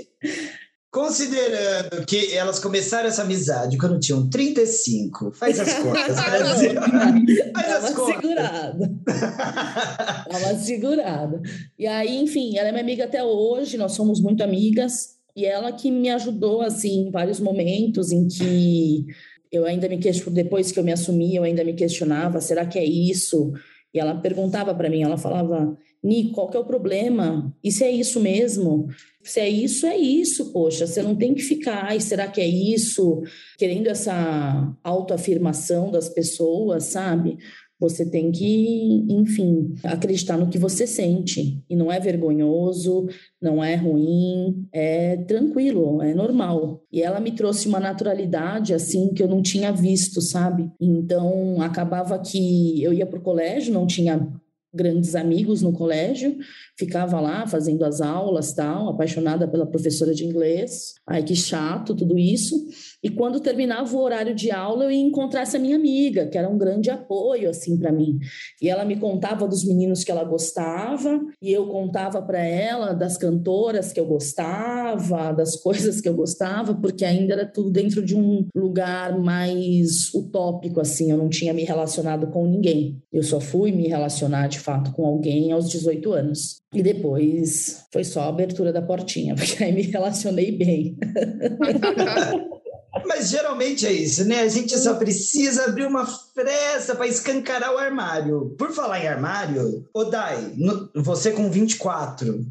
Considerando que elas começaram essa amizade quando tinham 35, faz as contas, Brasil. faz Dá as contas. segurada. Dá uma segurada. E aí, enfim, ela é minha amiga até hoje, nós somos muito amigas. E ela que me ajudou, assim, em vários momentos em que eu ainda me questionava, depois que eu me assumi, eu ainda me questionava, será que é isso? E ela perguntava para mim, ela falava, Ni, qual que é o problema? E se é isso mesmo? Se é isso, é isso, poxa, você não tem que ficar, ai, será que é isso? Querendo essa autoafirmação das pessoas, sabe? Você tem que, enfim, acreditar no que você sente. E não é vergonhoso, não é ruim, é tranquilo, é normal. E ela me trouxe uma naturalidade, assim, que eu não tinha visto, sabe? Então, acabava que eu ia para o colégio, não tinha grandes amigos no colégio, ficava lá fazendo as aulas, tal, apaixonada pela professora de inglês. Ai, que chato tudo isso. E quando terminava o horário de aula, eu ia encontrar essa minha amiga, que era um grande apoio assim para mim. E ela me contava dos meninos que ela gostava, e eu contava para ela das cantoras que eu gostava, das coisas que eu gostava, porque ainda era tudo dentro de um lugar mais utópico assim, eu não tinha me relacionado com ninguém. Eu só fui me relacionar de fato com alguém aos 18 anos. E depois foi só a abertura da portinha, porque aí me relacionei bem. Mas geralmente é isso, né? A gente só precisa abrir uma fresta para escancarar o armário. Por falar em armário, Odai, você com 24,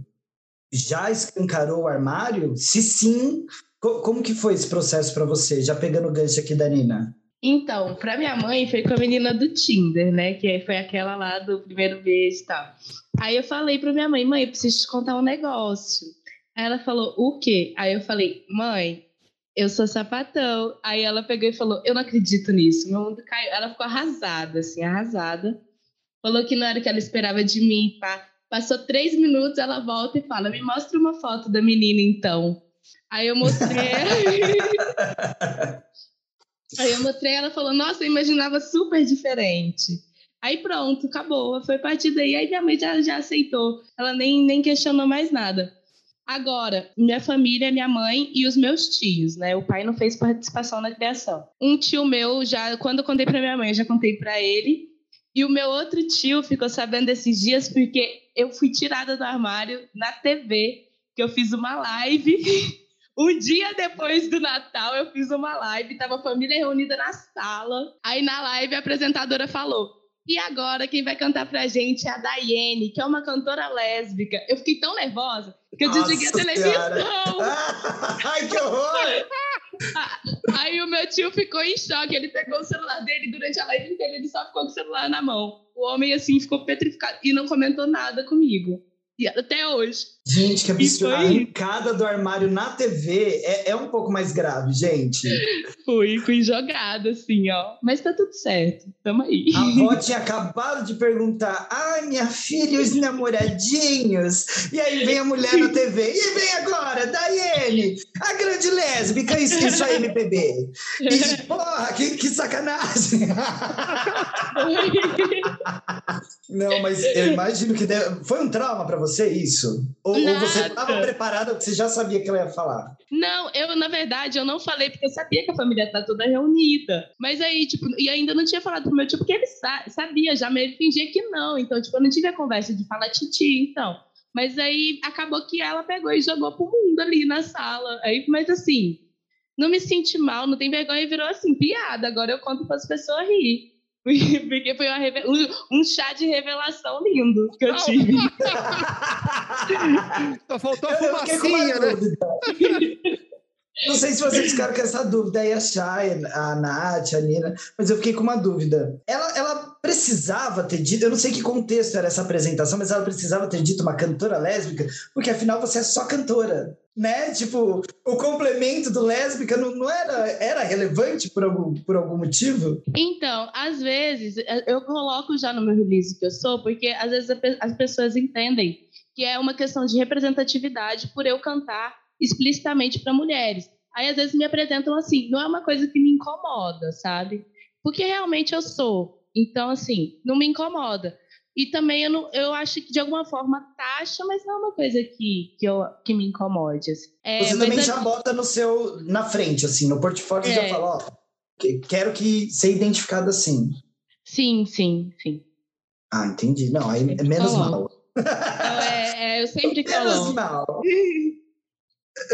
já escancarou o armário? Se sim, como que foi esse processo para você? Já pegando o gancho aqui da Nina. Então, para minha mãe foi com a menina do Tinder, né? Que foi aquela lá do primeiro beijo e tal. Aí eu falei para minha mãe, mãe, preciso te contar um negócio. Aí ela falou, o quê? Aí eu falei, mãe, eu sou sapatão. Aí ela pegou e falou: Eu não acredito nisso. Meu mundo caiu. Ela ficou arrasada, assim, arrasada. Falou que não era o que ela esperava de mim. Pá. Passou três minutos, ela volta e fala: Me mostra uma foto da menina, então. Aí eu mostrei. Aí eu mostrei, ela falou: Nossa, eu imaginava super diferente. Aí pronto, acabou. Foi a partir daí. Aí minha mãe já, já aceitou. Ela nem, nem questionou mais nada. Agora, minha família, minha mãe e os meus tios, né? O pai não fez participação na criação. Um tio meu, já quando eu contei para minha mãe, eu já contei para ele. E o meu outro tio ficou sabendo desses dias porque eu fui tirada do armário na TV, que eu fiz uma live. Um dia depois do Natal, eu fiz uma live, tava a família reunida na sala. Aí na live a apresentadora falou: e agora quem vai cantar pra gente é a Daiane, que é uma cantora lésbica. Eu fiquei tão nervosa que eu desliguei a televisão. Ai, que horror! Aí o meu tio ficou em choque. Ele pegou o celular dele durante a live inteira, ele só ficou com o celular na mão. O homem, assim, ficou petrificado e não comentou nada comigo. E até hoje. Gente, que absurdo. A arrancada do armário na TV é, é um pouco mais grave, gente. Fui, fui jogada, assim, ó. Mas tá tudo certo. Tamo aí. A avó tinha acabado de perguntar: ai, minha filha, os namoradinhos. E aí vem a mulher na TV. E vem agora, Daiane, a grande lésbica, isso, isso é MPB. E, porra, que, que sacanagem. Não, mas eu imagino que deve... foi um trauma para você isso? Ou, ou você estava preparada, você já sabia que ela ia falar? Não, eu, na verdade, eu não falei porque eu sabia que a família tá toda reunida. Mas aí, tipo, e ainda não tinha falado pro meu tio, porque ele sabia, já meio fingia que não. Então, tipo, eu não tive a conversa de falar titi, então. Mas aí acabou que ela pegou e jogou pro mundo ali na sala. Aí, mas assim, não me senti mal, não tem vergonha e virou assim, piada. Agora eu conto para as pessoas rir. Porque foi um, um, chá de revelação lindo que eu tive. Só faltou a fumacinha, né? Não sei se vocês ficaram com essa dúvida aí, a Chay, a Nath, a Nina, mas eu fiquei com uma dúvida. Ela, ela precisava ter dito, eu não sei que contexto era essa apresentação, mas ela precisava ter dito uma cantora lésbica, porque afinal você é só cantora, né? Tipo, o complemento do lésbica não, não era, era relevante por algum, por algum motivo? Então, às vezes, eu coloco já no meu release que eu sou, porque às vezes as pessoas entendem que é uma questão de representatividade por eu cantar explicitamente para mulheres. Aí às vezes me apresentam assim, não é uma coisa que me incomoda, sabe? Porque realmente eu sou. Então, assim, não me incomoda. E também eu, não, eu acho que de alguma forma taxa, mas não é uma coisa que, que, eu, que me incomode. Assim. É, Você também já bota no seu na frente, assim, no portfólio é. já fala, ó, quero que ser identificado assim. Sim, sim, sim. Ah, entendi. Não, aí é menos mal. Não, é, é, eu sempre coloco. Menos mal.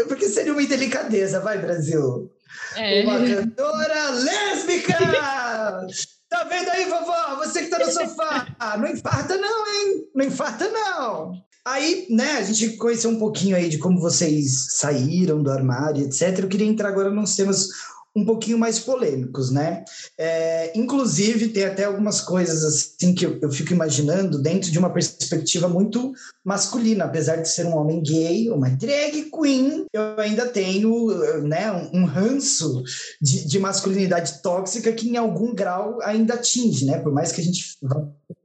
Porque seria uma indelicadeza, vai, Brasil. É. Uma cantora lésbica! Tá vendo aí, vovó? Você que tá no sofá. Não infarta, não, hein? Não infarta, não. Aí, né, a gente conheceu um pouquinho aí de como vocês saíram do armário, etc. Eu queria entrar agora nos temas um pouquinho mais polêmicos, né? É, inclusive, tem até algumas coisas assim que eu, eu, fico imaginando dentro de uma perspectiva muito masculina, apesar de ser um homem gay, uma drag queen, eu ainda tenho né, um, um ranço de, de, masculinidade tóxica que em algum grau ainda atinge, né? Por mais que a gente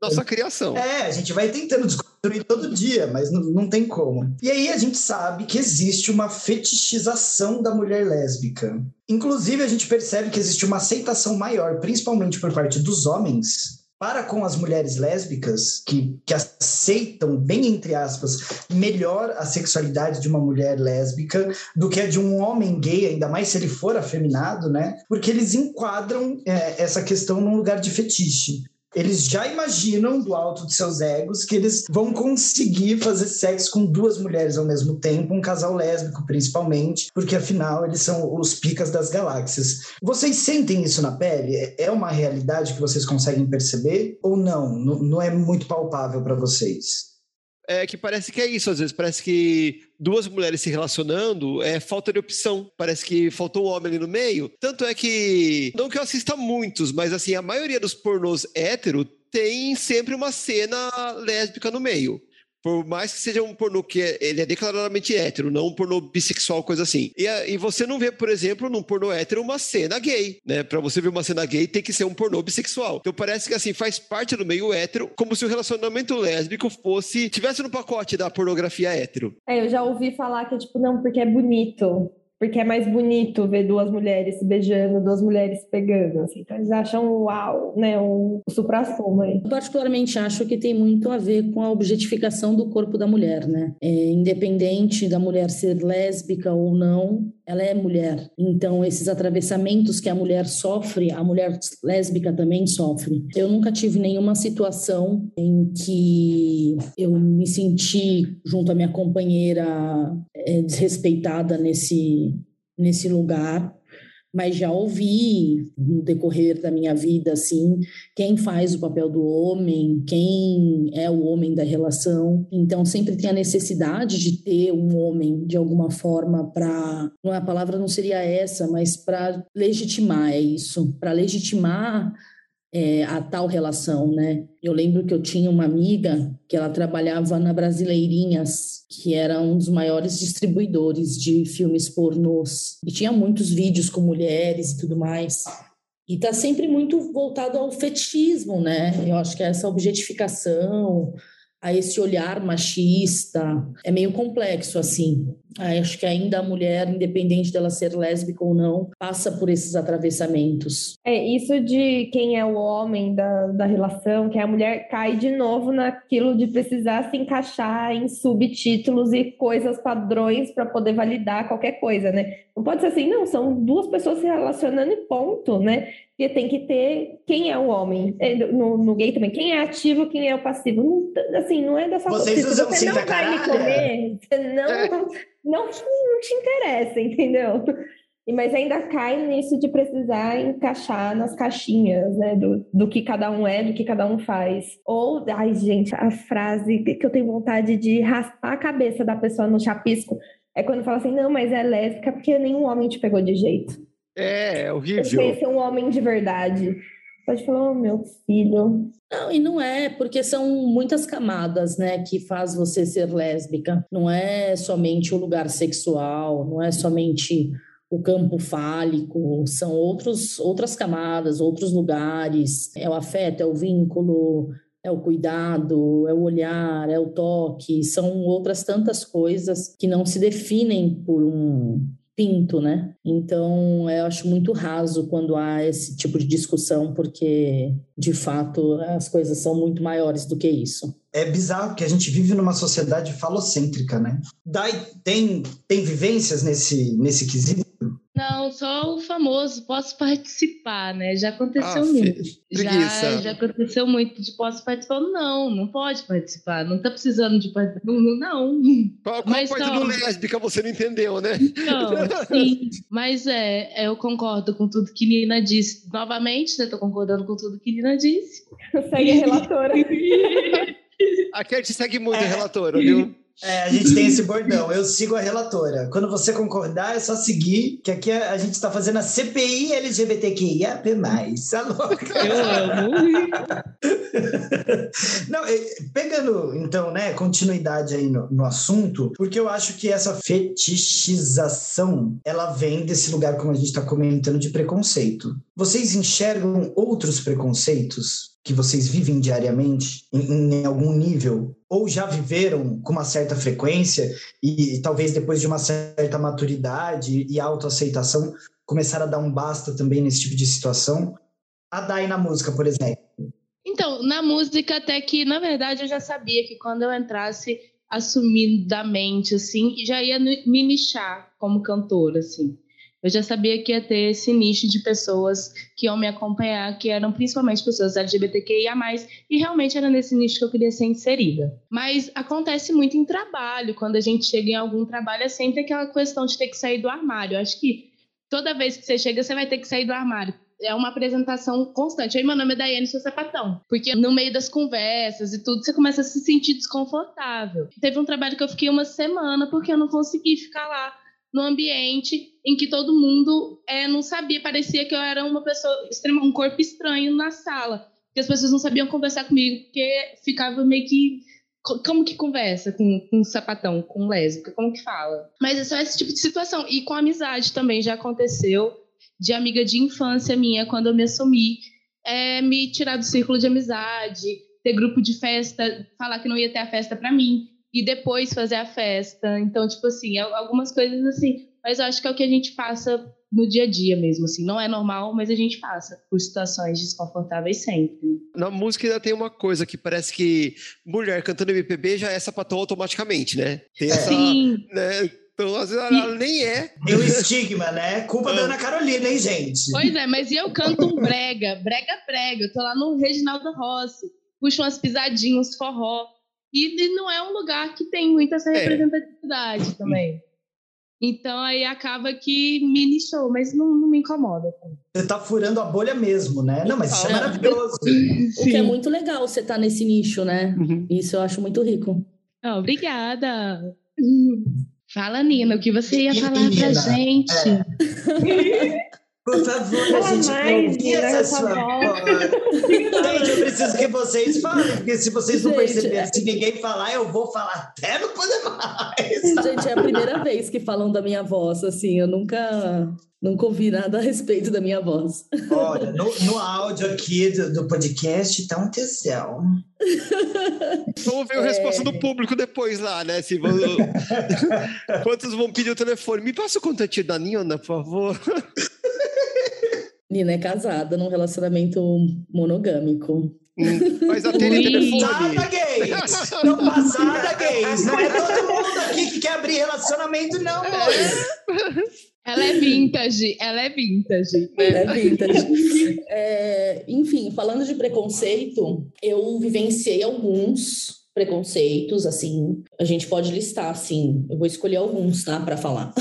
nossa criação. É, a gente vai tentando desconstruir todo dia, mas não, não tem como. E aí a gente sabe que existe uma fetichização da mulher lésbica. Inclusive, a gente percebe que existe uma aceitação maior, principalmente por parte dos homens, para com as mulheres lésbicas, que, que aceitam, bem entre aspas, melhor a sexualidade de uma mulher lésbica do que a de um homem gay, ainda mais se ele for afeminado, né? Porque eles enquadram é, essa questão num lugar de fetiche. Eles já imaginam do alto de seus egos que eles vão conseguir fazer sexo com duas mulheres ao mesmo tempo, um casal lésbico principalmente, porque afinal eles são os picas das galáxias. Vocês sentem isso na pele? É uma realidade que vocês conseguem perceber ou não? Não é muito palpável para vocês? É que parece que é isso, às vezes. Parece que duas mulheres se relacionando é falta de opção. Parece que faltou um homem ali no meio. Tanto é que, não que eu assista muitos, mas assim, a maioria dos pornôs hétero tem sempre uma cena lésbica no meio. Por mais que seja um pornô que é, ele é declaradamente hétero, não um pornô bissexual, coisa assim. E, e você não vê, por exemplo, num pornô hétero uma cena gay, né? Pra você ver uma cena gay tem que ser um pornô bissexual. Então parece que assim faz parte do meio hétero, como se o relacionamento lésbico fosse tivesse no pacote da pornografia hétero. É, eu já ouvi falar que tipo não, porque é bonito porque é mais bonito ver duas mulheres se beijando, duas mulheres se pegando, assim. Então eles acham uau, né, um supra-sumo aí. Eu particularmente acho que tem muito a ver com a objetificação do corpo da mulher, né? É, independente da mulher ser lésbica ou não, ela é mulher. Então, esses atravessamentos que a mulher sofre, a mulher lésbica também sofre. Eu nunca tive nenhuma situação em que eu me senti, junto à minha companheira, é, desrespeitada nesse, nesse lugar mas já ouvi no decorrer da minha vida assim quem faz o papel do homem, quem é o homem da relação. Então sempre tem a necessidade de ter um homem de alguma forma para, não é a palavra não seria essa, mas para legitimar é isso, para legitimar é, a tal relação, né? Eu lembro que eu tinha uma amiga que ela trabalhava na Brasileirinhas, que era um dos maiores distribuidores de filmes pornôs, e tinha muitos vídeos com mulheres e tudo mais. E tá sempre muito voltado ao fetichismo, né? Eu acho que é essa objetificação, a esse olhar machista. É meio complexo, assim. Acho que ainda a mulher, independente dela ser lésbica ou não, passa por esses atravessamentos. É, isso de quem é o homem da, da relação, que é a mulher, cai de novo naquilo de precisar se encaixar em subtítulos e coisas padrões para poder validar qualquer coisa, né? Não pode ser assim, não, são duas pessoas se relacionando e ponto, né? Porque tem que ter quem é o homem. É, no, no gay também, quem é ativo, quem é o passivo. Não, assim, não é dessa forma. Vocês usam você não vai me comer, você não, é. não, não, não te interessa, entendeu? Mas ainda cai nisso de precisar encaixar nas caixinhas, né? Do, do que cada um é, do que cada um faz. Ou, ai, gente, a frase que eu tenho vontade de raspar a cabeça da pessoa no chapisco é quando fala assim, não, mas é lésbica porque nenhum homem te pegou de jeito. É, é Eu horrível. conheci um homem de verdade. Pode falar, oh, meu filho. Não, e não é, porque são muitas camadas, né, que faz você ser lésbica. Não é somente o lugar sexual, não é somente o campo fálico, são outros, outras camadas, outros lugares. É o afeto, é o vínculo, é o cuidado, é o olhar, é o toque, são outras tantas coisas que não se definem por um pinto, né? Então, eu acho muito raso quando há esse tipo de discussão, porque de fato as coisas são muito maiores do que isso. É bizarro porque a gente vive numa sociedade falocêntrica, né? Dai, tem, tem vivências nesse, nesse quesito? Não, só o famoso posso participar, né? Já aconteceu Ah, muito. preguiça. Já, já aconteceu muito de posso participar. Não, não pode participar. Não tá precisando de participar. Não. não. Qual, qual Mas parte do lésbica você não entendeu, né? Não, sim. Mas é, eu concordo com tudo que Nina disse. Novamente, né? Tô concordando com tudo que Nina disse. Segue a relatora. A Cat segue muito a relatora, viu? É, a gente tem esse bordão. Eu sigo a relatora. Quando você concordar, é só seguir, que aqui a, a gente está fazendo a CPI LGBTQIA+. Tá louca? Eu amo. Não, é, pegando, então, né, continuidade aí no, no assunto, porque eu acho que essa fetichização, ela vem desse lugar, como a gente está comentando, de preconceito. Vocês enxergam outros preconceitos que vocês vivem diariamente, em, em algum nível? Ou já viveram com uma certa frequência e, talvez depois de uma certa maturidade e autoaceitação, começaram a dar um basta também nesse tipo de situação? A Dai na música, por exemplo. Então, na música, até que, na verdade, eu já sabia que quando eu entrasse assumidamente, assim, já ia me nichar como cantora, assim. Eu já sabia que ia ter esse nicho de pessoas que iam me acompanhar, que eram principalmente pessoas LGBTQIA+, e realmente era nesse nicho que eu queria ser inserida. Mas acontece muito em trabalho, quando a gente chega em algum trabalho, é sempre aquela questão de ter que sair do armário. Eu acho que toda vez que você chega, você vai ter que sair do armário é uma apresentação constante. Oi, meu nome é Daiane, sou sapatão. Porque no meio das conversas e tudo, você começa a se sentir desconfortável. Teve um trabalho que eu fiquei uma semana porque eu não consegui ficar lá no ambiente em que todo mundo é, não sabia, parecia que eu era uma pessoa, um corpo estranho na sala. Porque as pessoas não sabiam conversar comigo, porque ficava meio que como que conversa com, com um sapatão, com lésbica? Como que fala? Mas é só esse tipo de situação. E com amizade também já aconteceu de amiga de infância minha, quando eu me assumi, é, me tirar do círculo de amizade, ter grupo de festa, falar que não ia ter a festa para mim, e depois fazer a festa. Então, tipo assim, algumas coisas assim. Mas eu acho que é o que a gente passa no dia a dia mesmo, assim. Não é normal, mas a gente passa por situações desconfortáveis sempre. Na música ainda tem uma coisa que parece que mulher cantando MPB já é sapatão automaticamente, né? Tem essa, Sim. né? Então, às vezes, ela nem é. Tem o estigma, né? Culpa da Ana Carolina, hein, gente? Pois é, mas eu canto um brega, brega, brega. Eu tô lá no Reginaldo Rossi, puxo umas pisadinhas, forró. E, e não é um lugar que tem muita essa É. representatividade também. Então aí acaba que me nichou, mas não, não me incomoda. Você tá furando a bolha mesmo, né? Não, mas isso é Não. maravilhoso. O que é muito legal você estar nesse nicho, né? Uhum. Isso eu acho muito rico. Ah, obrigada. Fala, Nina, o que você ia E- falar pra Nina, gente? Por favor, a Fala gente mais, quer ouvir Nina, essa sua voz. Gente, eu preciso que vocês falem, porque se vocês não Gente, perceberem, é- se ninguém falar, eu vou falar até não poder mais. Gente, é a primeira vez que falam da minha voz, assim, eu nunca, nunca ouvi nada a respeito da minha voz. Olha, no, no áudio aqui do, do podcast tá um tesão. Vamos ver a resposta do público depois lá, né? Se vão... Quantos vão pedir o telefone? Me passa o contatinho da Nina, por favor. Nina é casada num relacionamento monogâmico. Hum, Mas atende Ui. telefone. Passada, gays! Não passada, gays! Não é todo mundo aqui que quer abrir relacionamento, não, amor! Ela é vintage, ela é vintage. É vintage. É, enfim, falando de preconceito, eu vivenciei alguns preconceitos, assim, a gente pode listar, assim, eu vou escolher alguns, tá, para falar,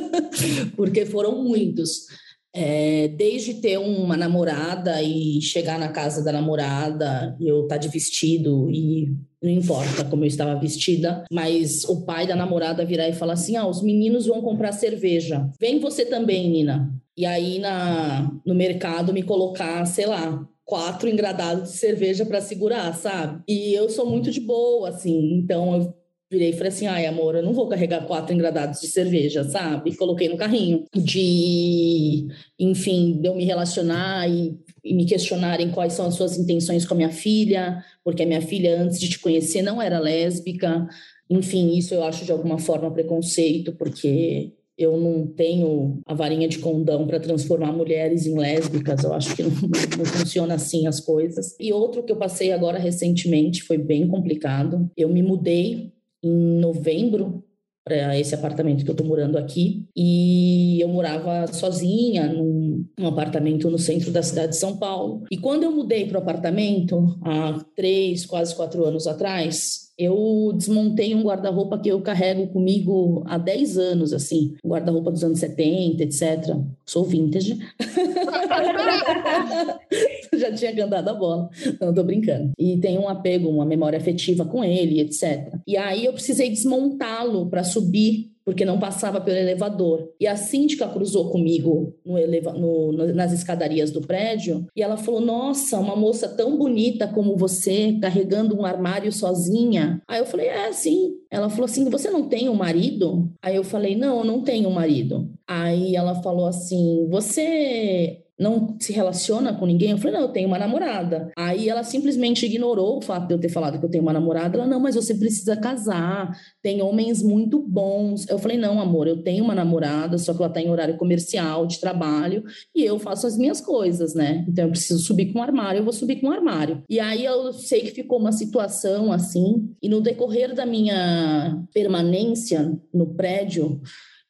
porque foram muitos. É, desde ter uma namorada e chegar na casa da namorada e eu estar de vestido e não importa como eu estava vestida, mas o pai da namorada virar e falar assim: ah, os meninos vão comprar cerveja. Vem você também, Nina. E aí na, no mercado me colocar, sei lá, quatro engradados de cerveja para segurar, sabe? E eu sou muito de boa, assim, então eu virei e falei assim: ai, amor, eu não vou carregar quatro engradados de cerveja, sabe? Coloquei no carrinho. De, enfim, de eu me relacionar e, e, me questionarem quais são as suas intenções com a minha filha, porque a minha filha, antes de te conhecer, não era lésbica. Enfim, isso eu acho de alguma forma preconceito, porque eu não tenho a varinha de condão para transformar mulheres em lésbicas, eu acho que não, não, funciona assim as coisas. E outro que eu passei agora recentemente foi bem complicado. Eu me mudei em novembro para esse apartamento que eu estou morando aqui e eu morava sozinha num, num, apartamento no centro da cidade de São Paulo. E quando eu mudei para o apartamento há três, quase quatro anos atrás, eu desmontei um guarda-roupa que eu carrego comigo há 10 anos, assim, guarda-roupa dos anos 70, etc. Sou vintage. Já tinha cantado a bola. Não, tô brincando. E tenho um apego, uma memória afetiva com ele, etc. E aí eu precisei desmontá-lo para subir porque não passava pelo elevador. E a síndica cruzou comigo no eleva no, no, nas escadarias do prédio e ela falou: Nossa, uma moça tão bonita como você, carregando um armário sozinha. Aí eu falei: É, sim. Ela falou assim: Você não tem um marido? Aí eu falei: Não, eu não tenho um marido. Aí ela falou assim: Você não se relaciona com ninguém? Eu falei, não, eu tenho uma namorada. Aí ela simplesmente ignorou o fato de eu ter falado que eu tenho uma namorada. Ela, não, mas você precisa casar, tem homens muito bons. Eu falei, não, amor, eu tenho uma namorada, só que ela está em horário comercial, de trabalho, e eu faço as minhas coisas, né? Então eu preciso subir com um armário, eu vou subir com um armário. E aí eu sei que ficou uma situação assim, e no decorrer da minha permanência no prédio,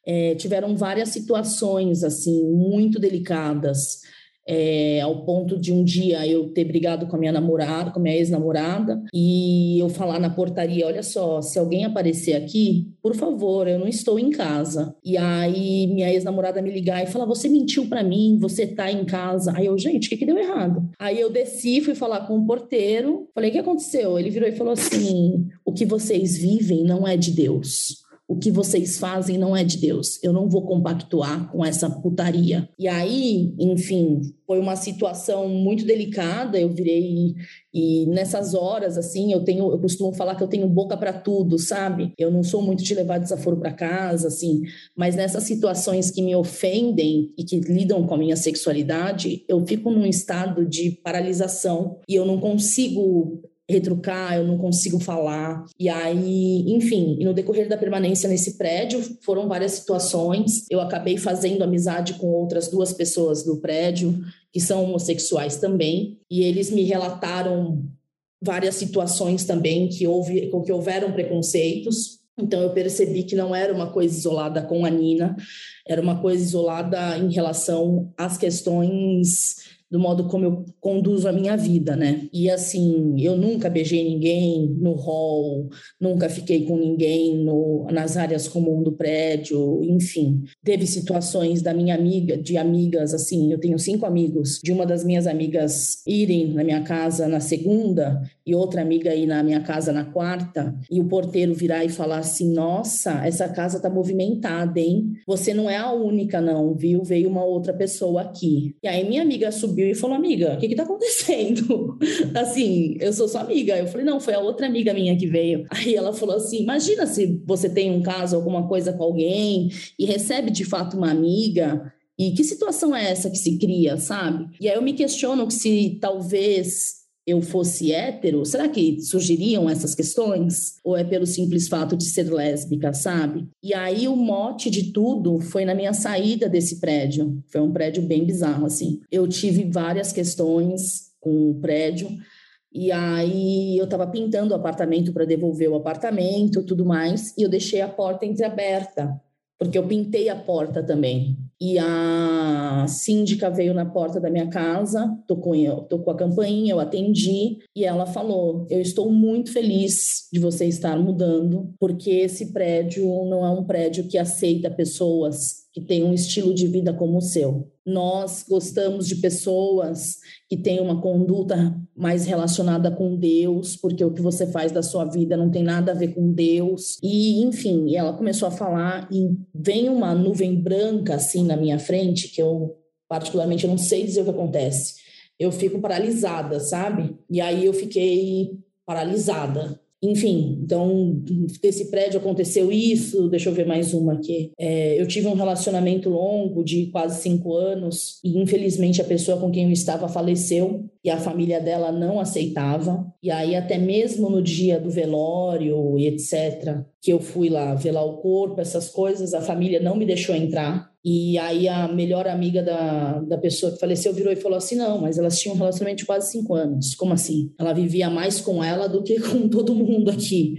é, tiveram várias situações assim muito delicadas, é, ao ponto de um dia eu ter brigado com a minha namorada, com a minha ex-namorada, e eu falar na portaria: olha só, se alguém aparecer aqui, por favor, eu não estou em casa. E aí minha ex-namorada me ligar e falar: você mentiu para mim, você tá em casa. Aí eu, gente, o que, que deu errado? Aí eu desci, fui falar com o porteiro, falei: o que aconteceu? Ele virou e falou assim: o que vocês vivem não é de Deus o que vocês fazem não é de Deus. Eu não vou compactuar com essa putaria. E aí, enfim, foi uma situação muito delicada. Eu virei e nessas horas assim, eu tenho, eu costumo falar que eu tenho boca para tudo, sabe? Eu não sou muito de levar desaforo para casa, assim, mas nessas situações que me ofendem e que lidam com a minha sexualidade, eu fico num estado de paralisação e eu não consigo retrucar, eu não consigo falar. E aí, enfim, e no decorrer da permanência nesse prédio, foram várias situações. Eu acabei fazendo amizade com outras duas pessoas do prédio, que são homossexuais também, e eles me relataram várias situações também que houve que houveram preconceitos. Então eu percebi que não era uma coisa isolada com a Nina, era uma coisa isolada em relação às questões do modo como eu conduzo a minha vida, né? E assim, eu nunca beijei ninguém no hall, nunca fiquei com ninguém no, nas áreas comuns do prédio, enfim. Teve situações da minha amiga, de amigas, assim, eu tenho cinco amigos, de uma das minhas amigas irem na minha casa na segunda e outra amiga ir na minha casa na quarta, e o porteiro virar e falar assim: Nossa, essa casa tá movimentada, hein? Você não é a única, não, viu? Veio uma outra pessoa aqui. E aí minha amiga subiu e falou: Amiga, o que, que tá acontecendo? assim, eu sou sua amiga. Eu falei: Não, foi a outra amiga minha que veio. Aí ela falou assim: Imagina se você tem um caso, alguma coisa com alguém e recebe de fato uma amiga. E que situação é essa que se cria, sabe? E aí eu me questiono se talvez eu fosse hétero, será que surgiriam essas questões? Ou é pelo simples fato de ser lésbica, sabe? E aí o mote de tudo foi na minha saída desse prédio. Foi um prédio bem bizarro, assim. Eu tive várias questões com o prédio. E aí eu estava pintando o apartamento para devolver o apartamento, tudo mais, e eu deixei a porta entreaberta porque eu pintei a porta também. E a síndica veio na porta da minha casa, tocou, tocou a campainha, eu atendi, e ela falou: Eu estou muito feliz de você estar mudando, porque esse prédio não é um prédio que aceita pessoas que têm um estilo de vida como o seu. Nós gostamos de pessoas que têm uma conduta mais relacionada com Deus, porque o que você faz da sua vida não tem nada a ver com Deus. E, enfim, ela começou a falar e vem uma nuvem branca assim na minha frente, que eu particularmente não sei dizer o que acontece. Eu fico paralisada, sabe? E aí eu fiquei paralisada. Enfim, então, desse prédio aconteceu isso, deixa eu ver mais uma aqui. É, eu tive um relacionamento longo de quase cinco anos e, infelizmente, a pessoa com quem eu estava faleceu e a família dela não aceitava. E aí, até mesmo no dia do velório e etc., que eu fui lá velar o corpo, essas coisas, a família não me deixou entrar. E aí a melhor amiga da, da pessoa que faleceu virou e falou assim: não, mas elas tinham um relacionamento de quase cinco anos. Como assim? Ela vivia mais com ela do que com todo mundo aqui.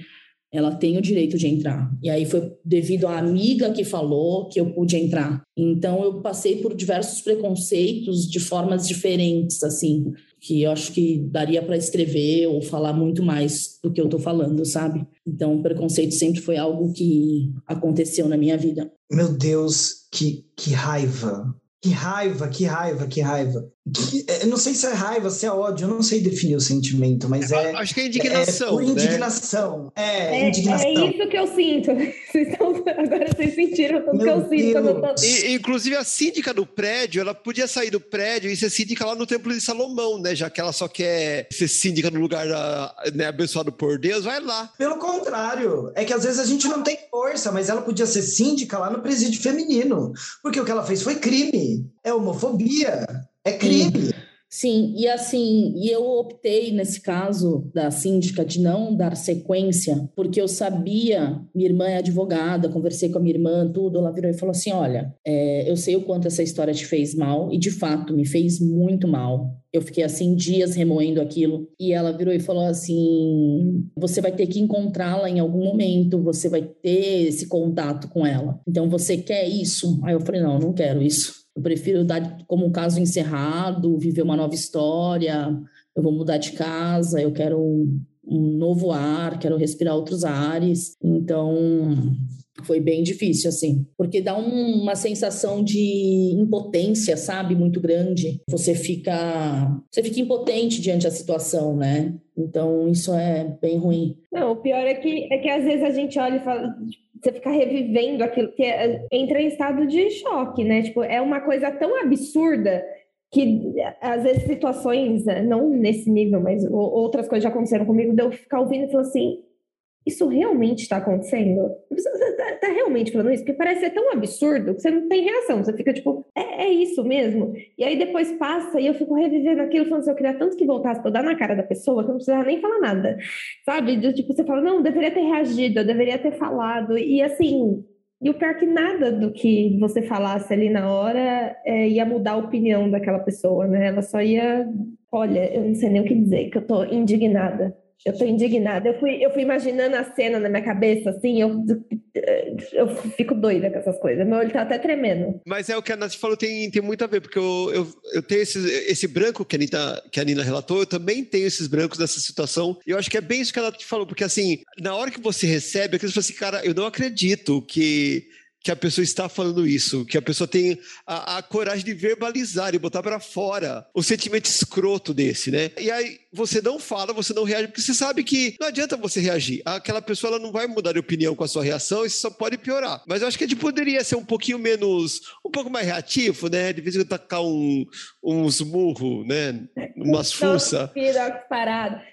Ela tem o direito de entrar. E aí foi devido à amiga que falou que eu pude entrar. Então eu passei por diversos preconceitos de formas diferentes, assim que eu acho que daria para escrever ou falar muito mais do que eu estou falando, sabe? Então, o preconceito sempre foi algo que aconteceu na minha vida. Meu Deus, que, que raiva! Que raiva, que raiva, que raiva. Que, é, eu não sei se é raiva, se é ódio, eu não sei definir o sentimento, mas é. Acho que é indignação. É, né? indignação. É, é, indignação. É isso que eu sinto. Vocês estão, agora vocês sentiram tudo que eu sinto quando eu tô. E, inclusive, a síndica do prédio, ela podia sair do prédio e ser síndica lá no Templo de Salomão, né? Já que ela só quer ser síndica no lugar né, abençoado por Deus, vai lá. Pelo contrário, é que às vezes a gente não tem força, mas ela podia ser síndica lá no presídio feminino. Porque o que ela fez foi crime. É homofobia. É crime. Sim, e assim, e eu optei nesse caso da síndica de não dar sequência, porque eu sabia, minha irmã é advogada, conversei com a minha irmã, tudo, ela virou e falou assim: olha, é, eu sei o quanto essa história te fez mal, e de fato me fez muito mal. Eu fiquei assim dias remoendo aquilo. E ela virou e falou assim: você vai ter que encontrá-la em algum momento, você vai ter esse contato com ela. Então você quer isso? Aí eu falei: não, não quero isso. Eu prefiro dar como um caso encerrado, viver uma nova história. Eu vou mudar de casa, eu quero um, novo ar, quero respirar outros ares. Então, foi bem difícil, assim, porque dá um, uma sensação de impotência, sabe, muito grande. Você fica, você fica impotente diante da situação, né? Então, isso é bem ruim. Não, o pior é que, é que às vezes a gente olha e fala, você fica revivendo aquilo, que é, entra em estado de choque, né? Tipo, é uma coisa tão absurda que às vezes situações, né, não nesse nível, mas outras coisas já aconteceram comigo, de eu ficar ouvindo e falar assim, isso realmente está acontecendo? Você está tá realmente falando isso? Porque parece ser tão absurdo que você não tem reação. Você fica tipo, é, é, isso mesmo? E aí depois passa e eu fico revivendo aquilo, falando assim, eu queria tanto que voltasse para dar na cara da pessoa que eu não precisava nem falar nada. Sabe? De, tipo, você fala, não, deveria ter reagido, eu deveria ter falado. E assim, e o pior é que nada do que você falasse ali na hora é, ia mudar a opinião daquela pessoa, né? Ela só ia, olha, eu não sei nem o que dizer, que eu tô indignada. Eu tô indignada. Eu fui, eu fui imaginando a cena na minha cabeça, assim, eu, eu fico doida com essas coisas. Meu olho tá até tremendo. Mas é o que a Nath falou, tem, tem muito a ver, porque eu, eu, eu tenho esse, esse branco que a, Anitta, que a Nina relatou, eu também tenho esses brancos nessa situação. E eu acho que é bem isso que a Nath falou, porque assim, na hora que você recebe, você fala assim, cara, eu não acredito que que a pessoa está falando isso, que a pessoa tem a, a coragem de verbalizar e botar para fora o sentimento escroto desse, né? E aí você não fala, você não reage, porque você sabe que não adianta você reagir. Aquela pessoa ela não vai mudar de opinião com a sua reação, isso só pode piorar. Mas eu acho que a gente poderia ser um pouquinho menos, um pouco mais reativo, né? De vez em quando tacar um, uns murros, né? Umas fuças.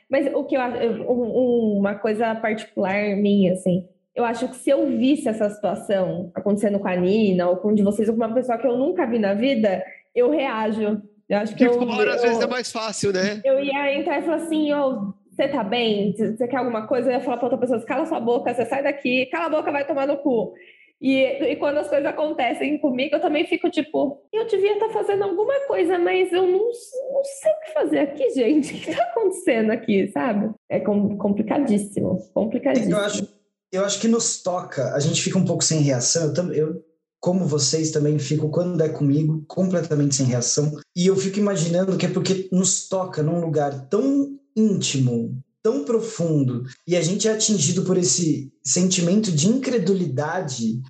Mas o que eu acho, uma coisa particular minha, assim, eu acho que se eu visse essa situação acontecendo com a Nina ou com um de vocês, ou com uma pessoa que eu nunca vi na vida, eu reajo. Eu acho que de eu, fora, eu, às vezes é mais fácil, né? Eu ia entrar e falar assim, oh, você tá bem? Você quer alguma coisa? Eu ia falar pra outra pessoa, cala sua boca, você sai daqui, cala a boca, vai tomar no cu. E, e quando as coisas acontecem comigo, eu também fico tipo, eu devia estar tá fazendo alguma coisa, mas eu não, não sei o que fazer aqui, gente. O que está acontecendo aqui, sabe? É complicadíssimo, complicadíssimo. Eu acho eu acho que nos toca, a gente fica um pouco sem reação. Eu, eu, como vocês, também fico, quando é comigo, completamente sem reação. E eu fico imaginando que é porque nos toca num lugar tão íntimo, tão profundo, e a gente é atingido por esse sentimento de incredulidade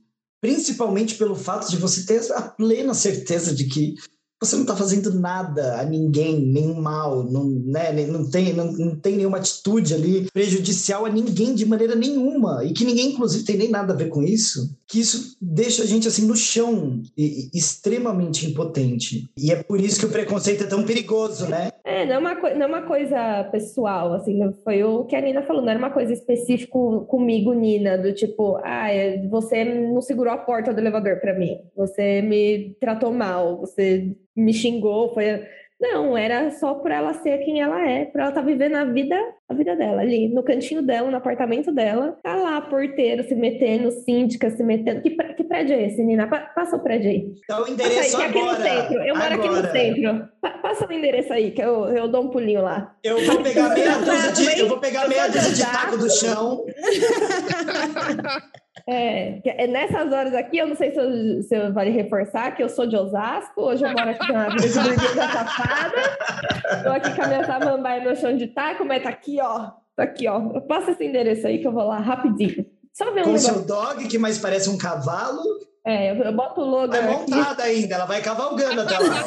principalmente pelo fato de você ter a plena certeza de que você não está fazendo nada a ninguém, nenhum mal, não, né, não, tem, não, não tem nenhuma atitude ali prejudicial a ninguém de maneira nenhuma, e que ninguém, inclusive, tem nem nada a ver com isso, que isso deixa a gente assim no chão, e, e, extremamente impotente. E é por isso que o preconceito é tão perigoso, né? É, não é uma, não é uma coisa pessoal, assim, foi o que a Nina falou, não era uma coisa específica comigo, Nina, do tipo, ah, você não segurou a porta do elevador para mim, você me tratou mal, você me xingou, foi. Não, era só por ela ser quem ela é, por ela estar tá vivendo a vida, a vida dela, ali no cantinho dela, no apartamento dela. Tá lá, porteiro se metendo, síndica se metendo. Que, que prédio é esse, Nina? passa o prédio aí. Então, o endereço aí, agora. Aqui no centro. Eu moro aqui no centro. passa o endereço aí, que eu, eu dou um pulinho lá. Eu vou pegar meia dúzia de, eu vou pegar meia dúzia de taco do chão. É, é, nessas horas aqui, eu não sei se eu, se eu vale reforçar que eu sou de Osasco, hoje eu moro aqui na de burguesa safada, tô aqui com a minha samambaia no chão de taco, mas tá aqui, ó, tá aqui, ó, passa esse endereço aí que eu vou lá rapidinho. Só ver um Com negócio. seu dog, que mais parece um cavalo. É, eu, eu boto o logo Vai montada ainda, ela vai cavalgando até lá.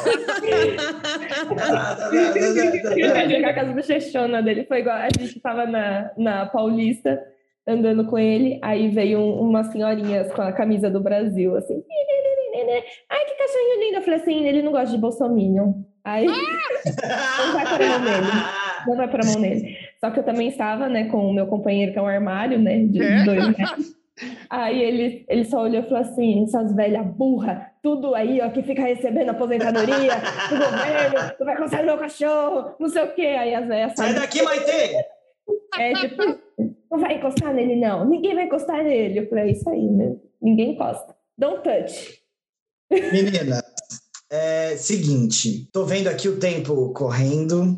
vai jogar com as bochechonas dele, foi igual, a gente tava na, na Paulista, andando com ele, aí veio um, umas senhorinhas com a camisa do Brasil, assim. Ai, que cachorrinho lindo. Eu falei assim, ele não gosta de bolsominion. Aí não vai para a mão nele. Não vai para a mão nele. Só que eu também estava, né, com o meu companheiro, que é um armário, né, de é? dois metros. Aí ele, ele só olhou e falou assim: essas velhas burra, tudo aí, ó, que fica recebendo aposentadoria do governo, tu vai conseguir meu cachorro, não sei o quê. Aí as velhas. Sai daqui, Maite! É tipo, não vai encostar nele, não. Ninguém vai encostar nele. Eu falei, é isso aí, né? Ninguém encosta. Don't touch. Menina, é seguinte, tô vendo aqui o tempo correndo.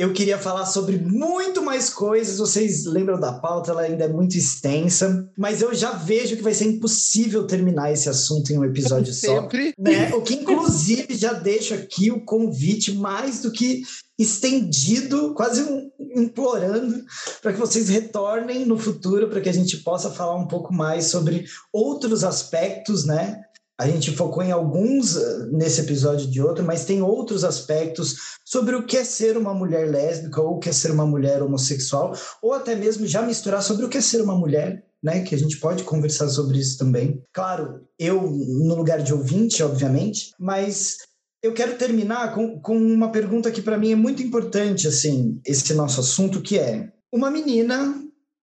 Eu queria falar sobre muito mais coisas. Vocês lembram da pauta? Ela ainda é muito extensa, mas eu já vejo que vai ser impossível terminar esse assunto em um episódio Sempre. só. Né? O que, inclusive, já deixa aqui o convite mais do que estendido, quase um, implorando para que vocês retornem no futuro para que a gente possa falar um pouco mais sobre outros aspectos, né? A gente focou em alguns eh, nesse episódio de outro, mas tem outros aspectos sobre o que é ser uma mulher lésbica ou o que é ser uma mulher homossexual, ou até mesmo já misturar sobre o que é ser uma mulher, né? Que a gente pode conversar sobre isso também. Claro, eu no lugar de ouvinte, obviamente, mas eu quero terminar com, com uma pergunta que para mim é muito importante, assim, esse nosso assunto, que é uma menina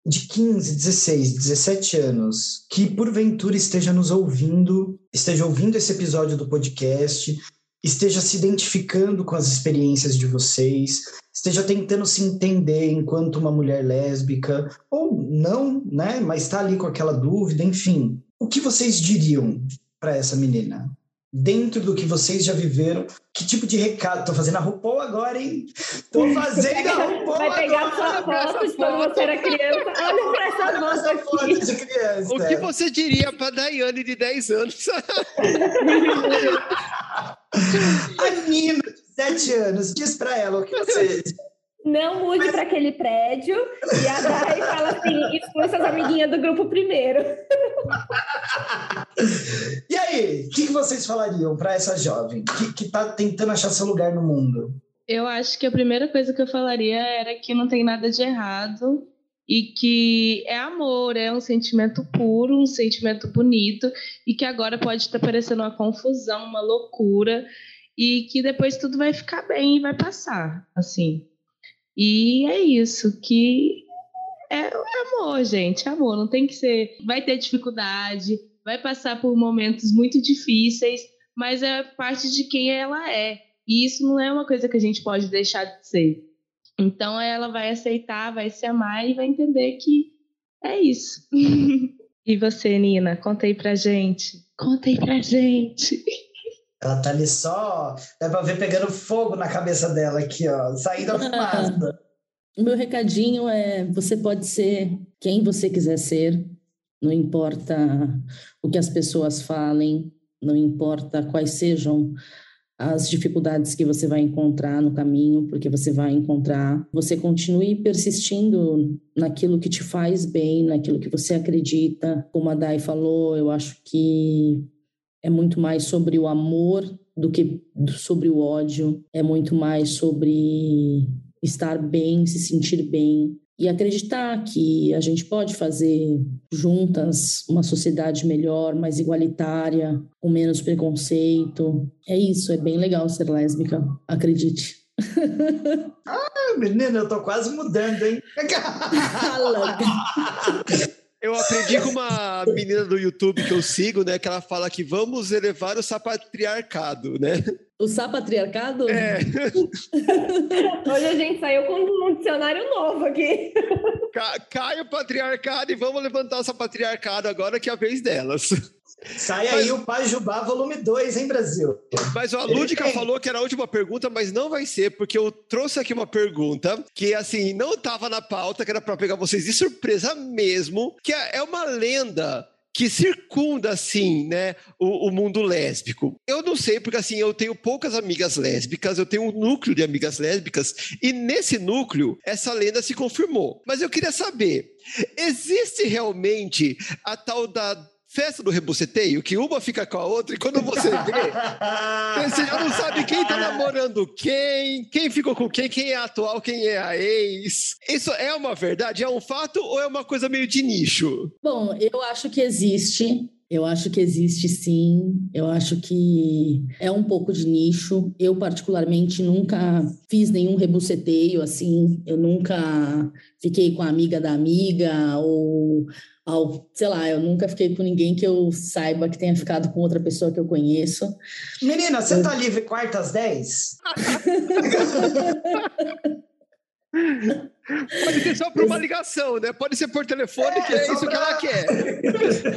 de 15, 16, 17 anos que porventura esteja nos ouvindo, esteja ouvindo esse episódio do podcast, esteja se identificando com as experiências de vocês, esteja tentando se entender enquanto uma mulher lésbica ou não, né, mas está ali com aquela dúvida, enfim. O que vocês diriam para essa menina? Dentro do que vocês já viveram. Que tipo de recado? Tô fazendo a RuPaul agora, hein? Tô fazendo a RuPaul Vai pegar agora. sua foto de quando você era criança. Olha pra essa foto essa foto de criança. O que você diria pra Daiane de 10 anos? a Nina, de 7 anos, diz pra ela o que você não mude para aquele prédio e a Dai fala assim: expulsa suas amiguinhas do grupo primeiro. e aí, o que, que, vocês falariam para essa jovem que está tentando achar seu lugar no mundo? Eu acho que a primeira coisa que eu falaria era que não tem nada de errado e que é amor, é um sentimento puro, um sentimento bonito e que agora pode estar parecendo uma confusão, uma loucura e que depois tudo vai ficar bem e vai passar, assim. E é isso, que é, é amor, gente, é amor, não tem que ser. Vai ter dificuldade, vai passar por momentos muito difíceis, mas é parte de quem ela é. E isso não é uma coisa que a gente pode deixar de ser. Então ela vai aceitar, vai se amar e vai entender que é isso. e você, Nina, conta aí pra gente. Conta aí pra gente. Ela tá ali só, dá pra ver pegando fogo na cabeça dela aqui, ó, saindo a fumaça. o meu recadinho é: você pode ser quem você quiser ser, não importa o que as pessoas falem, não importa quais sejam as dificuldades que você vai encontrar no caminho, porque você vai encontrar. Você continue persistindo naquilo que te faz bem, naquilo que você acredita. Como a Dai falou, eu acho que é muito mais sobre o amor do que sobre o ódio, é muito mais sobre estar bem, se sentir bem, e acreditar que a gente pode fazer juntas uma sociedade melhor, mais igualitária, com menos preconceito. É isso, é bem legal ser lésbica, acredite. ah, menina, eu tô quase mudando, hein? Eu aprendi com uma menina do YouTube que eu sigo, né? Que ela fala que vamos elevar o sapatriarcado, né? O sapatriarcado? É. Hoje a gente saiu com um dicionário novo aqui. Cai o patriarcado e vamos levantar o sapatriarcado agora que é a vez delas. Sai mas, aí o Pajubá volume 2, hein, Brasil? Mas a Lúdica falou que era a última pergunta, mas não vai ser, porque eu trouxe aqui uma pergunta que, assim, não estava na pauta, que era para pegar vocês de surpresa mesmo, que é, é uma lenda que circunda, assim, né, o, o, mundo lésbico. Eu não sei, porque, assim, eu tenho poucas amigas lésbicas, eu tenho um núcleo de amigas lésbicas, e nesse núcleo, essa lenda se confirmou. Mas eu queria saber, existe realmente a tal da festa do rebuceteio, que uma fica com a outra, e quando você vê, você já não sabe quem tá namorando quem, quem ficou com quem, quem é atual, quem é a ex. Isso é uma verdade? É um fato ou é uma coisa meio de nicho? Bom, eu acho que existe. Eu acho que existe sim, eu acho que é um pouco de nicho. Eu, particularmente, nunca fiz nenhum rebuceteio assim, eu nunca fiquei com a amiga da amiga ou ao, sei lá, eu nunca fiquei com ninguém que eu saiba que tenha ficado com outra pessoa que eu conheço. Menina, você eu... tá livre quartas 10? Pode ser só por uma ligação, né? Pode ser por telefone, é, que é isso pra... que ela quer.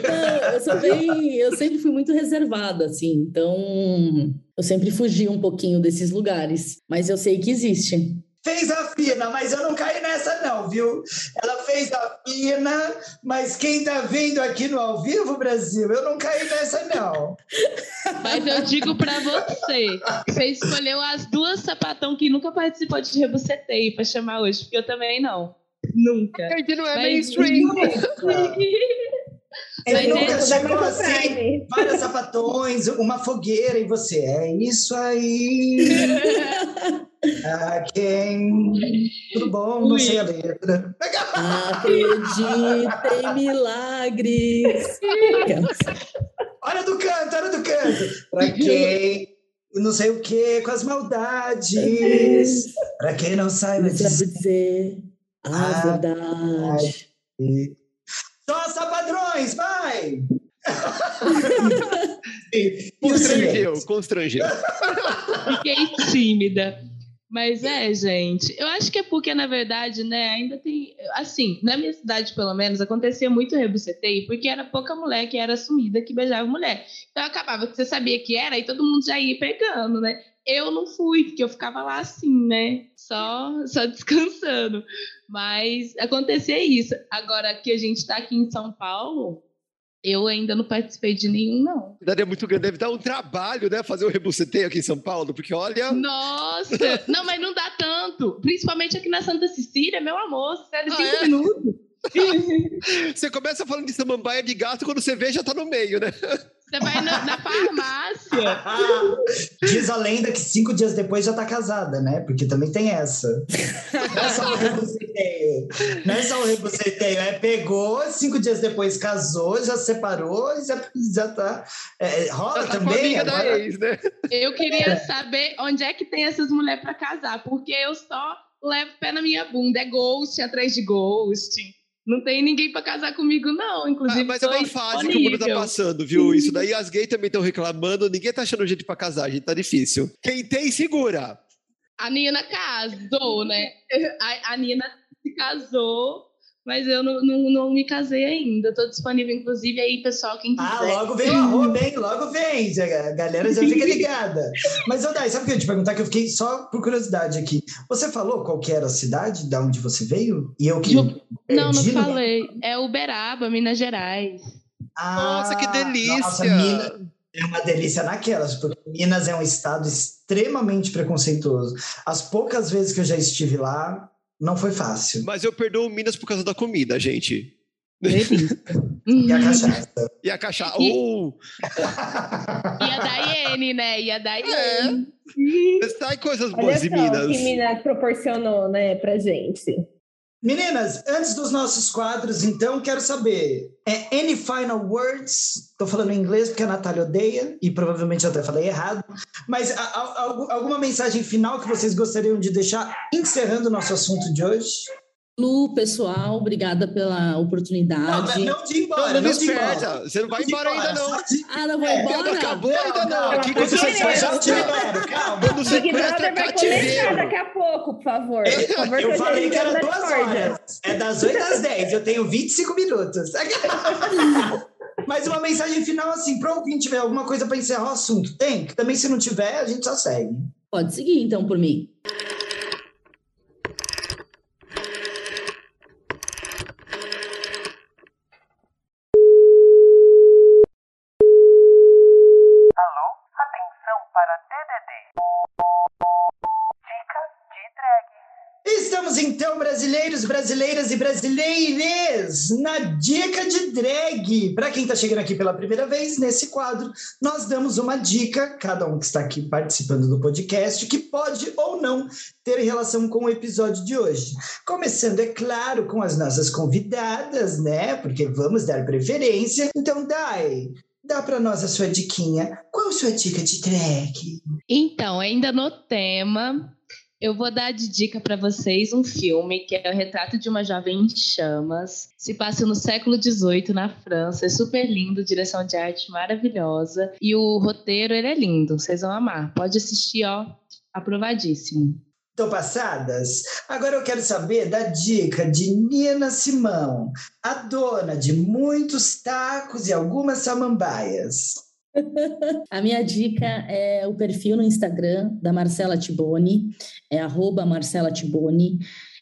Não, eu sou bem, eu sempre fui muito reservada, assim, então eu sempre fugi um pouquinho desses lugares, mas eu sei que existe fez a fina, mas eu não caí nessa não, viu? Ela fez a fina, mas quem tá vendo aqui no ao vivo, Brasil, eu não caí nessa não. Mas eu digo para você, você escolheu as duas sapatão que nunca participou de rebuceteio para chamar hoje, porque eu também não. Nunca. A gente não é mainstream. Ele nunca é, chegou assim, várias sapatões, uma fogueira e você. É isso aí. ah, quem? Tudo bom? Não sei a letra. Acredita em milagres. olha do canto, olha do canto. Pra quem? Não sei o que, com as maldades. Pra quem não saiba dizer, dizer a, a verdade. verdade. Nossa, padrões, vai! constrangeu, constrangeu. Fiquei tímida. Mas é, gente, eu acho que é porque, na verdade, né, ainda tem. Assim, na minha cidade, pelo menos, acontecia muito rebuceteio, porque era pouca mulher que era assumida que beijava mulher. Então acabava que você sabia que era e todo mundo já ia pegando, né? Eu não fui, porque eu ficava lá assim, né? Só, só descansando. Mas acontecia isso. Agora que a gente está aqui em São Paulo, eu ainda não participei de nenhum, não. é muito grande, deve dar um trabalho, né? Fazer o um rebuceteio aqui em São Paulo, porque olha. Nossa! não, mas não dá tanto. Principalmente aqui na Santa Cecília, meu amor, é de cinco ah, é? minutos. você começa falando de samambaia de gato, quando você vê, já tá no meio, né? Você vai na, na farmácia. Diz a lenda que cinco dias depois já tá casada, né? Porque também tem essa. Não é só o rebuceteio. Não é só o rebuceteio. É pegou, cinco dias depois casou, já separou, já, já tá. É, rola já tá também. Agora... da ex, né? Eu queria é. saber onde é que tem essas mulheres para casar, porque eu só levo pé na minha bunda. É ghost atrás de ghost. Não tem ninguém para casar comigo, não. Inclusive, ah, mas é uma fase que o mundo tá passando, viu? Isso daí as gays também estão reclamando, ninguém tá achando jeito para casar, gente, tá difícil. Quem tem, segura. A Nina casou, né? A, a Nina se casou mas eu não, não, não me casei ainda. Estou disponível, inclusive, aí, pessoal, quem ah, quiser. Ah, logo vem o arroba, hein? Logo vem. A galera já fica ligada. Mas, Odai, sabe o que eu ia te perguntar? Que eu fiquei só por curiosidade aqui. Você falou qual que era a cidade da onde você veio? E eu que. Ju... Não, não falei. É Uberaba, Minas Gerais. Ah, nossa, que delícia! Nossa, Minas... É uma delícia naquelas, porque Minas é um estado extremamente preconceituoso. As poucas vezes que eu já estive lá, não foi fácil. Mas eu perdoo Minas por causa da comida, gente. e a cachaça. E a cachaça. Oh! e a Daiane, né? E a Daiane. É. Sai coisas Olha boas só em Minas. o que Minas proporcionou, né, pra gente. Meninas, antes dos nossos quadros, então, quero saber: é any final words? Estou falando em inglês porque a Natália odeia e provavelmente eu até falei errado. Mas a, a, a, alguma mensagem final que vocês gostariam de deixar encerrando o nosso assunto de hoje? Lu, pessoal, obrigada pela oportunidade. Não, não de ir embora. Não, não, não embora. Você não vai embora ainda, não. Ah, não vou É, embora? Não acabou ainda, não. Aqui Quando você você sequestra, te libero, calma. quando Big sequestra vai começar daqui a pouco, por favor. Eu falei que era duas horas. É das 8 às 10. Eu tenho 25 minutos. Mas uma mensagem final, assim, para quem tiver alguma coisa para encerrar o assunto. Tem? Que também, se não tiver, a gente só segue. Pode seguir, então, por mim. Alô? Atenção para DDD. Dica de drag. Estamos então, brasileiros, brasileiras e brasileires, na dica de drag. Para quem está chegando aqui pela primeira vez, nesse quadro, nós damos uma dica, cada um que está aqui participando do podcast, que pode ou não ter relação com o episódio de hoje. Começando, é claro, com as nossas convidadas, né? Porque vamos dar preferência. Então, Dai, dá para nós a sua diquinha. Qual a sua dica de drag? Então, ainda no tema, eu vou dar de dica para vocês um filme que é o Retrato de uma Jovem em Chamas. Se passa no século XVIII na França. É super lindo, direção de arte maravilhosa. E o roteiro, ele é lindo. Vocês vão amar. Pode assistir, ó. Aprovadíssimo. Estão passadas? Agora eu quero saber da dica de Nina Simão, a dona de muitos tacos e algumas samambaias. A minha dica é o perfil no Instagram da Marcela Tiboni, é arroba Marcela Tiboni.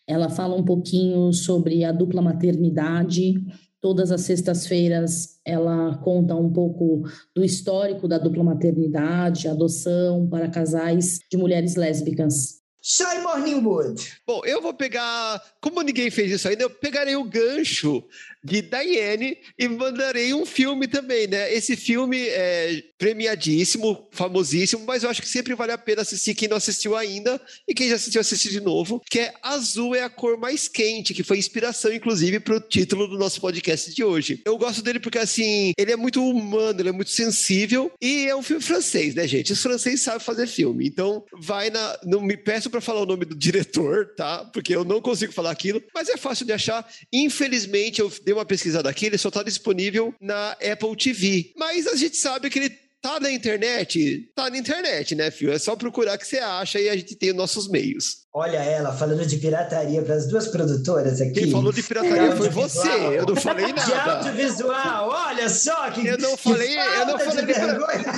Ela fala um pouquinho sobre a dupla maternidade. Todas as sextas-feiras ela conta um pouco do histórico da dupla maternidade, adoção para casais de mulheres lésbicas. Shy Morningwood. Bom, eu vou pegar. Como ninguém fez isso ainda, eu pegarei o gancho de Diane e mandarei um filme também, né? Esse filme é premiadíssimo, famosíssimo, mas eu acho que sempre vale a pena assistir quem não assistiu ainda e quem já assistiu, assistir de novo, que é Azul é a cor mais quente, que foi inspiração, inclusive, para o título do nosso podcast de hoje. Eu gosto dele porque, assim, ele é muito humano, ele é muito sensível e é um filme francês, né, gente? Os franceses sabem fazer filme, então vai na. Não me peço para falar o nome do diretor, tá? Porque eu não consigo falar aquilo, mas é fácil de achar. Infelizmente, eu dei uma pesquisada aqui, ele só está disponível na Apple TV. Mas a gente sabe que ele tá na internet, tá na internet, né, filho? É só procurar que você acha e a gente tem os nossos meios. Olha ela falando de pirataria para as duas produtoras aqui. Quem falou de pirataria De foi você, eu não falei De nada. audiovisual, olha só que Eu não falei, eu não falei de de.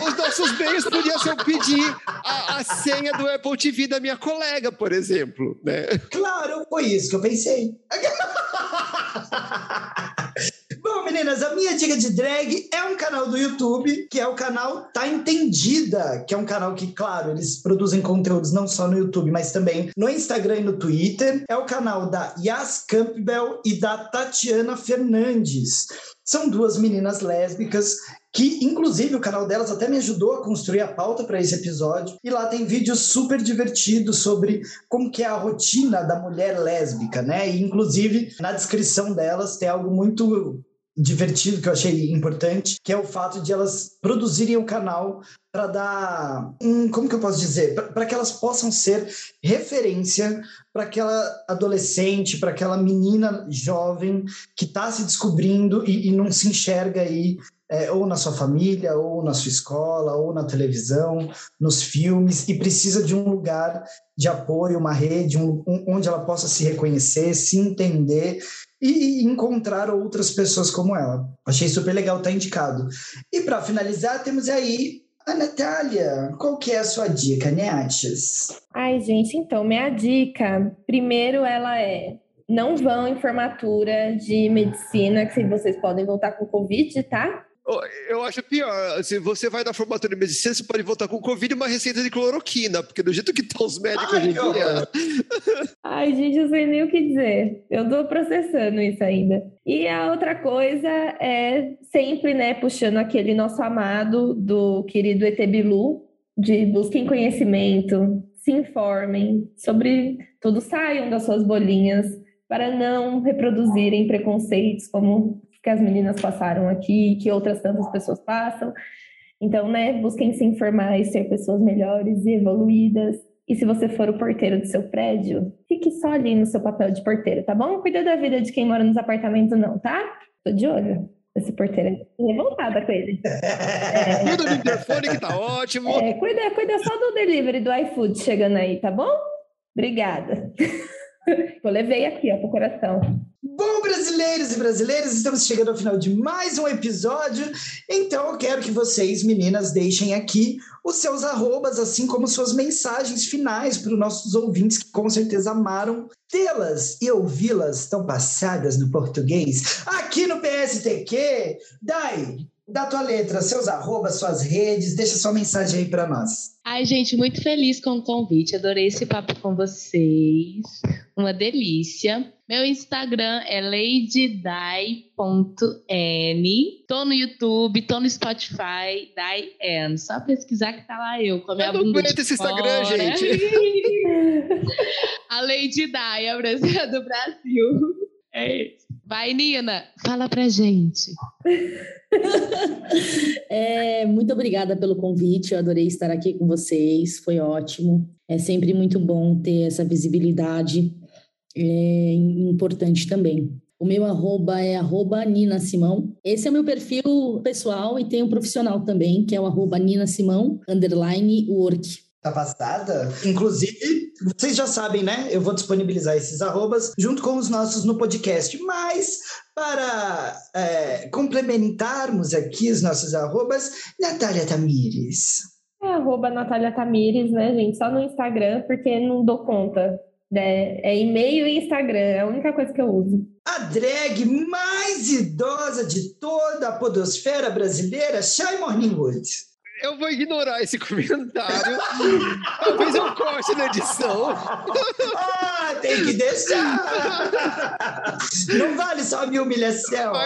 Os nossos meios podiam ser eu pedir a, a senha do Apple TV da minha colega, por exemplo, né? Claro, foi isso que eu pensei. Meninas, a minha dica de drag é um canal do YouTube, que é o canal Tá Entendida, que é um canal que, claro, eles produzem conteúdos não só no YouTube, mas também no Instagram e no Twitter. É o canal da Yas Campbell e da Tatiana Fernandes. São duas meninas lésbicas que, inclusive, o canal delas até me ajudou a construir a pauta para esse episódio. E lá tem vídeos super divertidos sobre como que é a rotina da mulher lésbica, né? E, inclusive, na descrição delas tem algo muito divertido que eu achei importante, que é o fato de elas produzirem o canal para dar um, como que eu posso dizer, para que elas possam ser referência para aquela adolescente, para aquela menina jovem que está se descobrindo e, e não se enxerga aí é, ou na sua família, ou na sua escola, ou na televisão, nos filmes, e precisa de um lugar de apoio, uma rede, um, um, onde ela possa se reconhecer, se entender e, encontrar outras pessoas como ela. Achei super legal, tá indicado. E para finalizar, temos aí a Natália. Qual que é a sua dica, Neates? Ai, gente, então, minha dica, primeiro ela é não vão em formatura de medicina, que vocês podem voltar com Covid, tá? Eu acho pior. Se você vai na formatura de medicina, você pode voltar com Covid e uma receita de cloroquina, porque do jeito que estão os médicos Ai, hoje em dia. Ai, gente, eu sei nem o que dizer. Eu tô processando isso ainda. E a outra coisa é sempre, né, puxando aquele nosso amado do querido ET Bilu, de busquem conhecimento, se informem sobre tudo, saiam das suas bolinhas para não reproduzirem preconceitos como que as meninas passaram aqui, que outras tantas pessoas passam. Então, né, busquem se informar e ser pessoas melhores e evoluídas. E se você for o porteiro do seu prédio, fique só ali no seu papel de porteiro, tá bom? Cuida da vida de quem mora nos apartamentos, não, tá? Tô de olho. Esse porteiro é revoltada com ele. É, Cuida do interfone que tá ótimo. é, cuida, cuida só do delivery do iFood chegando aí, tá bom? Obrigada. Eu levei aqui, ó, pro coração. Bom, brasileiros e brasileiras, estamos chegando ao final de mais um episódio. Então, eu quero que vocês, meninas, deixem aqui os seus arrobas, assim como suas mensagens finais para os nossos ouvintes que com certeza amaram tê-las e ouvi-las tão passadas no português. Aqui no PSTQ, Dai, dá tua letra, seus arrobas, suas redes, deixa sua mensagem aí para nós. Ai, gente, muito feliz com o convite. Adorei esse papo com vocês. Uma delícia. Meu Instagram é ladydai.n. Tô no YouTube, tô no Spotify, Diane. Só pesquisar que tá lá eu com a minha Eu não bunda aguento esse Instagram, fora. gente. a Lady Di, a brasileira do Brasil. É isso. Vai, Nina, fala pra gente. É, muito obrigada pelo convite, eu adorei estar aqui com vocês, foi ótimo. É sempre muito bom ter essa visibilidade, é importante também. O meu arroba é arroba Nina Simão. Esse é o meu perfil pessoal e tem um profissional também, que é o arroba Nina Simão, underline work. Tá passada? Inclusive, vocês já sabem, né? Eu vou disponibilizar esses arrobas junto com os nossos no podcast. Mas, para é, complementarmos aqui os nossos arrobas, Natália Tamires. É arroba Natália Tamires, né, gente? Só no Instagram, porque não dou conta. Né? É e-mail e Instagram, é a única coisa que eu uso. A drag mais idosa de toda a podosfera brasileira, Shai Morningwood. Eu vou ignorar esse comentário. Talvez eu corte na edição. Ah, tem que deixar! Não vale só a minha humilhação.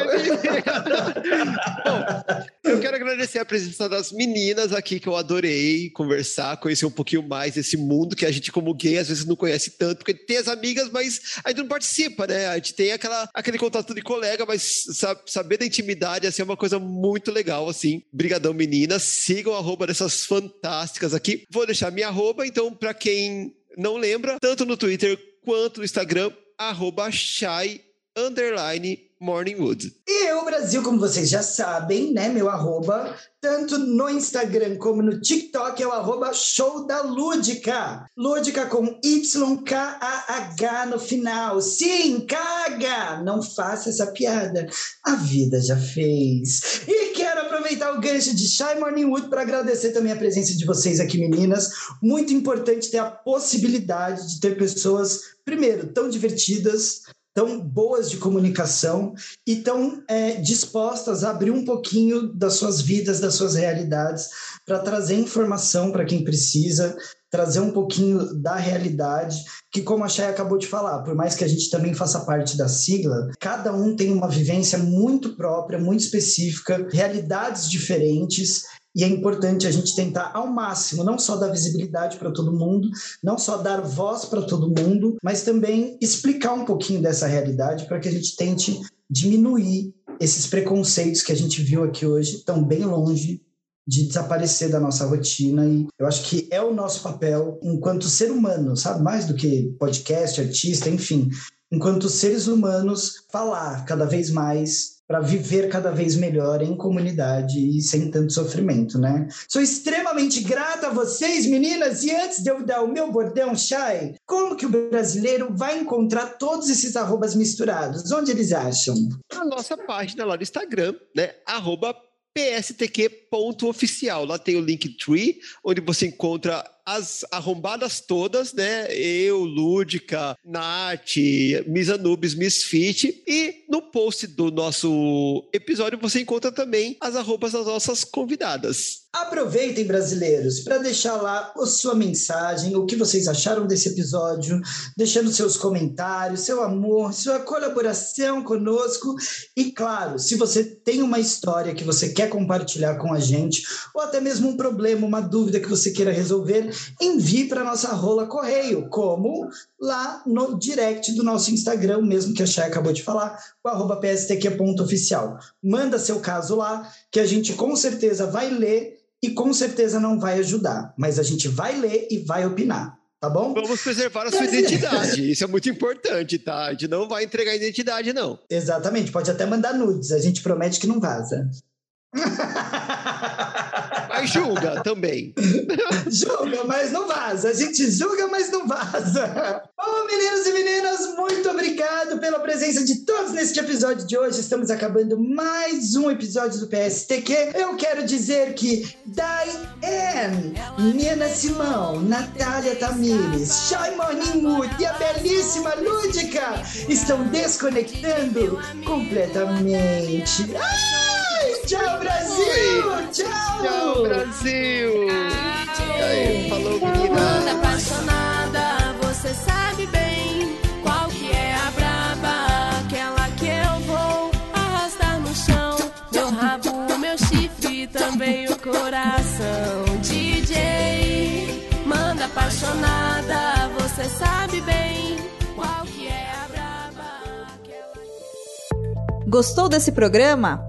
Bom, eu quero agradecer a presença das meninas aqui, que eu adorei conversar, conhecer um pouquinho mais desse mundo que a gente, como gay, às vezes não conhece tanto, porque tem as amigas, mas a gente não participa, né? A gente tem aquela, aquele contato de colega, mas sa- saber da intimidade, assim, é uma coisa muito legal, assim. Brigadão, meninas. Sigam a arroba dessas fantásticas aqui. Vou deixar minha arroba, então, pra quem não lembra, tanto no Twitter quanto no Instagram, arroba Shai underline Morningwood. E eu, Brasil, como vocês já sabem, né? Meu arroba, tanto no Instagram como no TikTok, é o arroba show da Lúdica. Lúdica com Y-K-A-H no final. Sim, caga! Não faça essa piada. A vida já fez. E quero aproveitar o gancho de Shy Morning Wood para agradecer também a presença de vocês aqui, meninas. Muito importante ter a possibilidade de ter pessoas, primeiro, tão divertidas, tão boas de comunicação e tão é, dispostas a abrir um pouquinho das suas vidas, das suas realidades, para trazer informação para quem precisa, trazer um pouquinho da realidade, que como a Chay acabou de falar, por mais que a gente também faça parte da sigla, cada um tem uma vivência muito própria, muito específica, realidades diferentes, e é importante a gente tentar ao máximo, não só dar visibilidade para todo mundo, não só dar voz para todo mundo, mas também explicar um pouquinho dessa realidade para que a gente tente diminuir esses preconceitos que a gente viu aqui hoje, estão bem longe de desaparecer da nossa rotina e eu acho que é o nosso papel enquanto ser humano, sabe? Mais do que podcast, artista, enfim, enquanto seres humanos, falar cada vez mais para viver cada vez melhor em comunidade e sem tanto sofrimento, né? Sou extremamente grata a vocês, meninas, e antes de eu dar o meu bordão, Chay, como que o brasileiro vai encontrar todos esses arrobas misturados? Onde eles acham? Na nossa página lá no Instagram, né? Arroba pstq.oficial. Lá tem o Linktree, onde você encontra as arrombadas todas, né? Eu, Lúdica, Nath, Miss Anubis, Misfit. E no post do nosso episódio você encontra também as arrobas das nossas convidadas. Aproveitem, brasileiros, para deixar lá a sua mensagem, o que vocês acharam desse episódio, deixando seus comentários, seu amor, sua colaboração conosco. E claro, se você tem uma história que você quer compartilhar com a gente, ou até mesmo um problema, uma dúvida que você queira resolver, envie para nossa rola correio, como lá no direct do nosso Instagram, mesmo que a Chay acabou de falar, o arroba pstq.oficial. Manda seu caso lá, que a gente com certeza vai ler e com certeza não vai ajudar, mas a gente vai ler e vai opinar. Tá bom? Vamos preservar a sua identidade. Isso é muito importante, tá? A gente não vai entregar a identidade, não. Exatamente. Pode até mandar nudes. A gente promete que não vaza. Mas julga também. julga, mas não vaza. A gente julga, mas não vaza. Bom, meninos e meninas, muito obrigado pela presença de todos neste episódio de hoje. Estamos acabando mais um episódio do PSTQ. Eu quero dizer que Diane, Nina Simão, Natália Tamires, Shai Morningwood e a belíssima Lúdica estão desconectando completamente. Ai, tchau, Brasil! Tchau! Tchau, Brasil! E aí, falou, menina! apaixonada, você sabe bem qual que é a braba, aquela que eu vou arrastar no chão. Meu rabo, meu chifre, também o coração. DJ, manda apaixonada, você sabe bem qual que é a braba, aquela Gostou desse programa?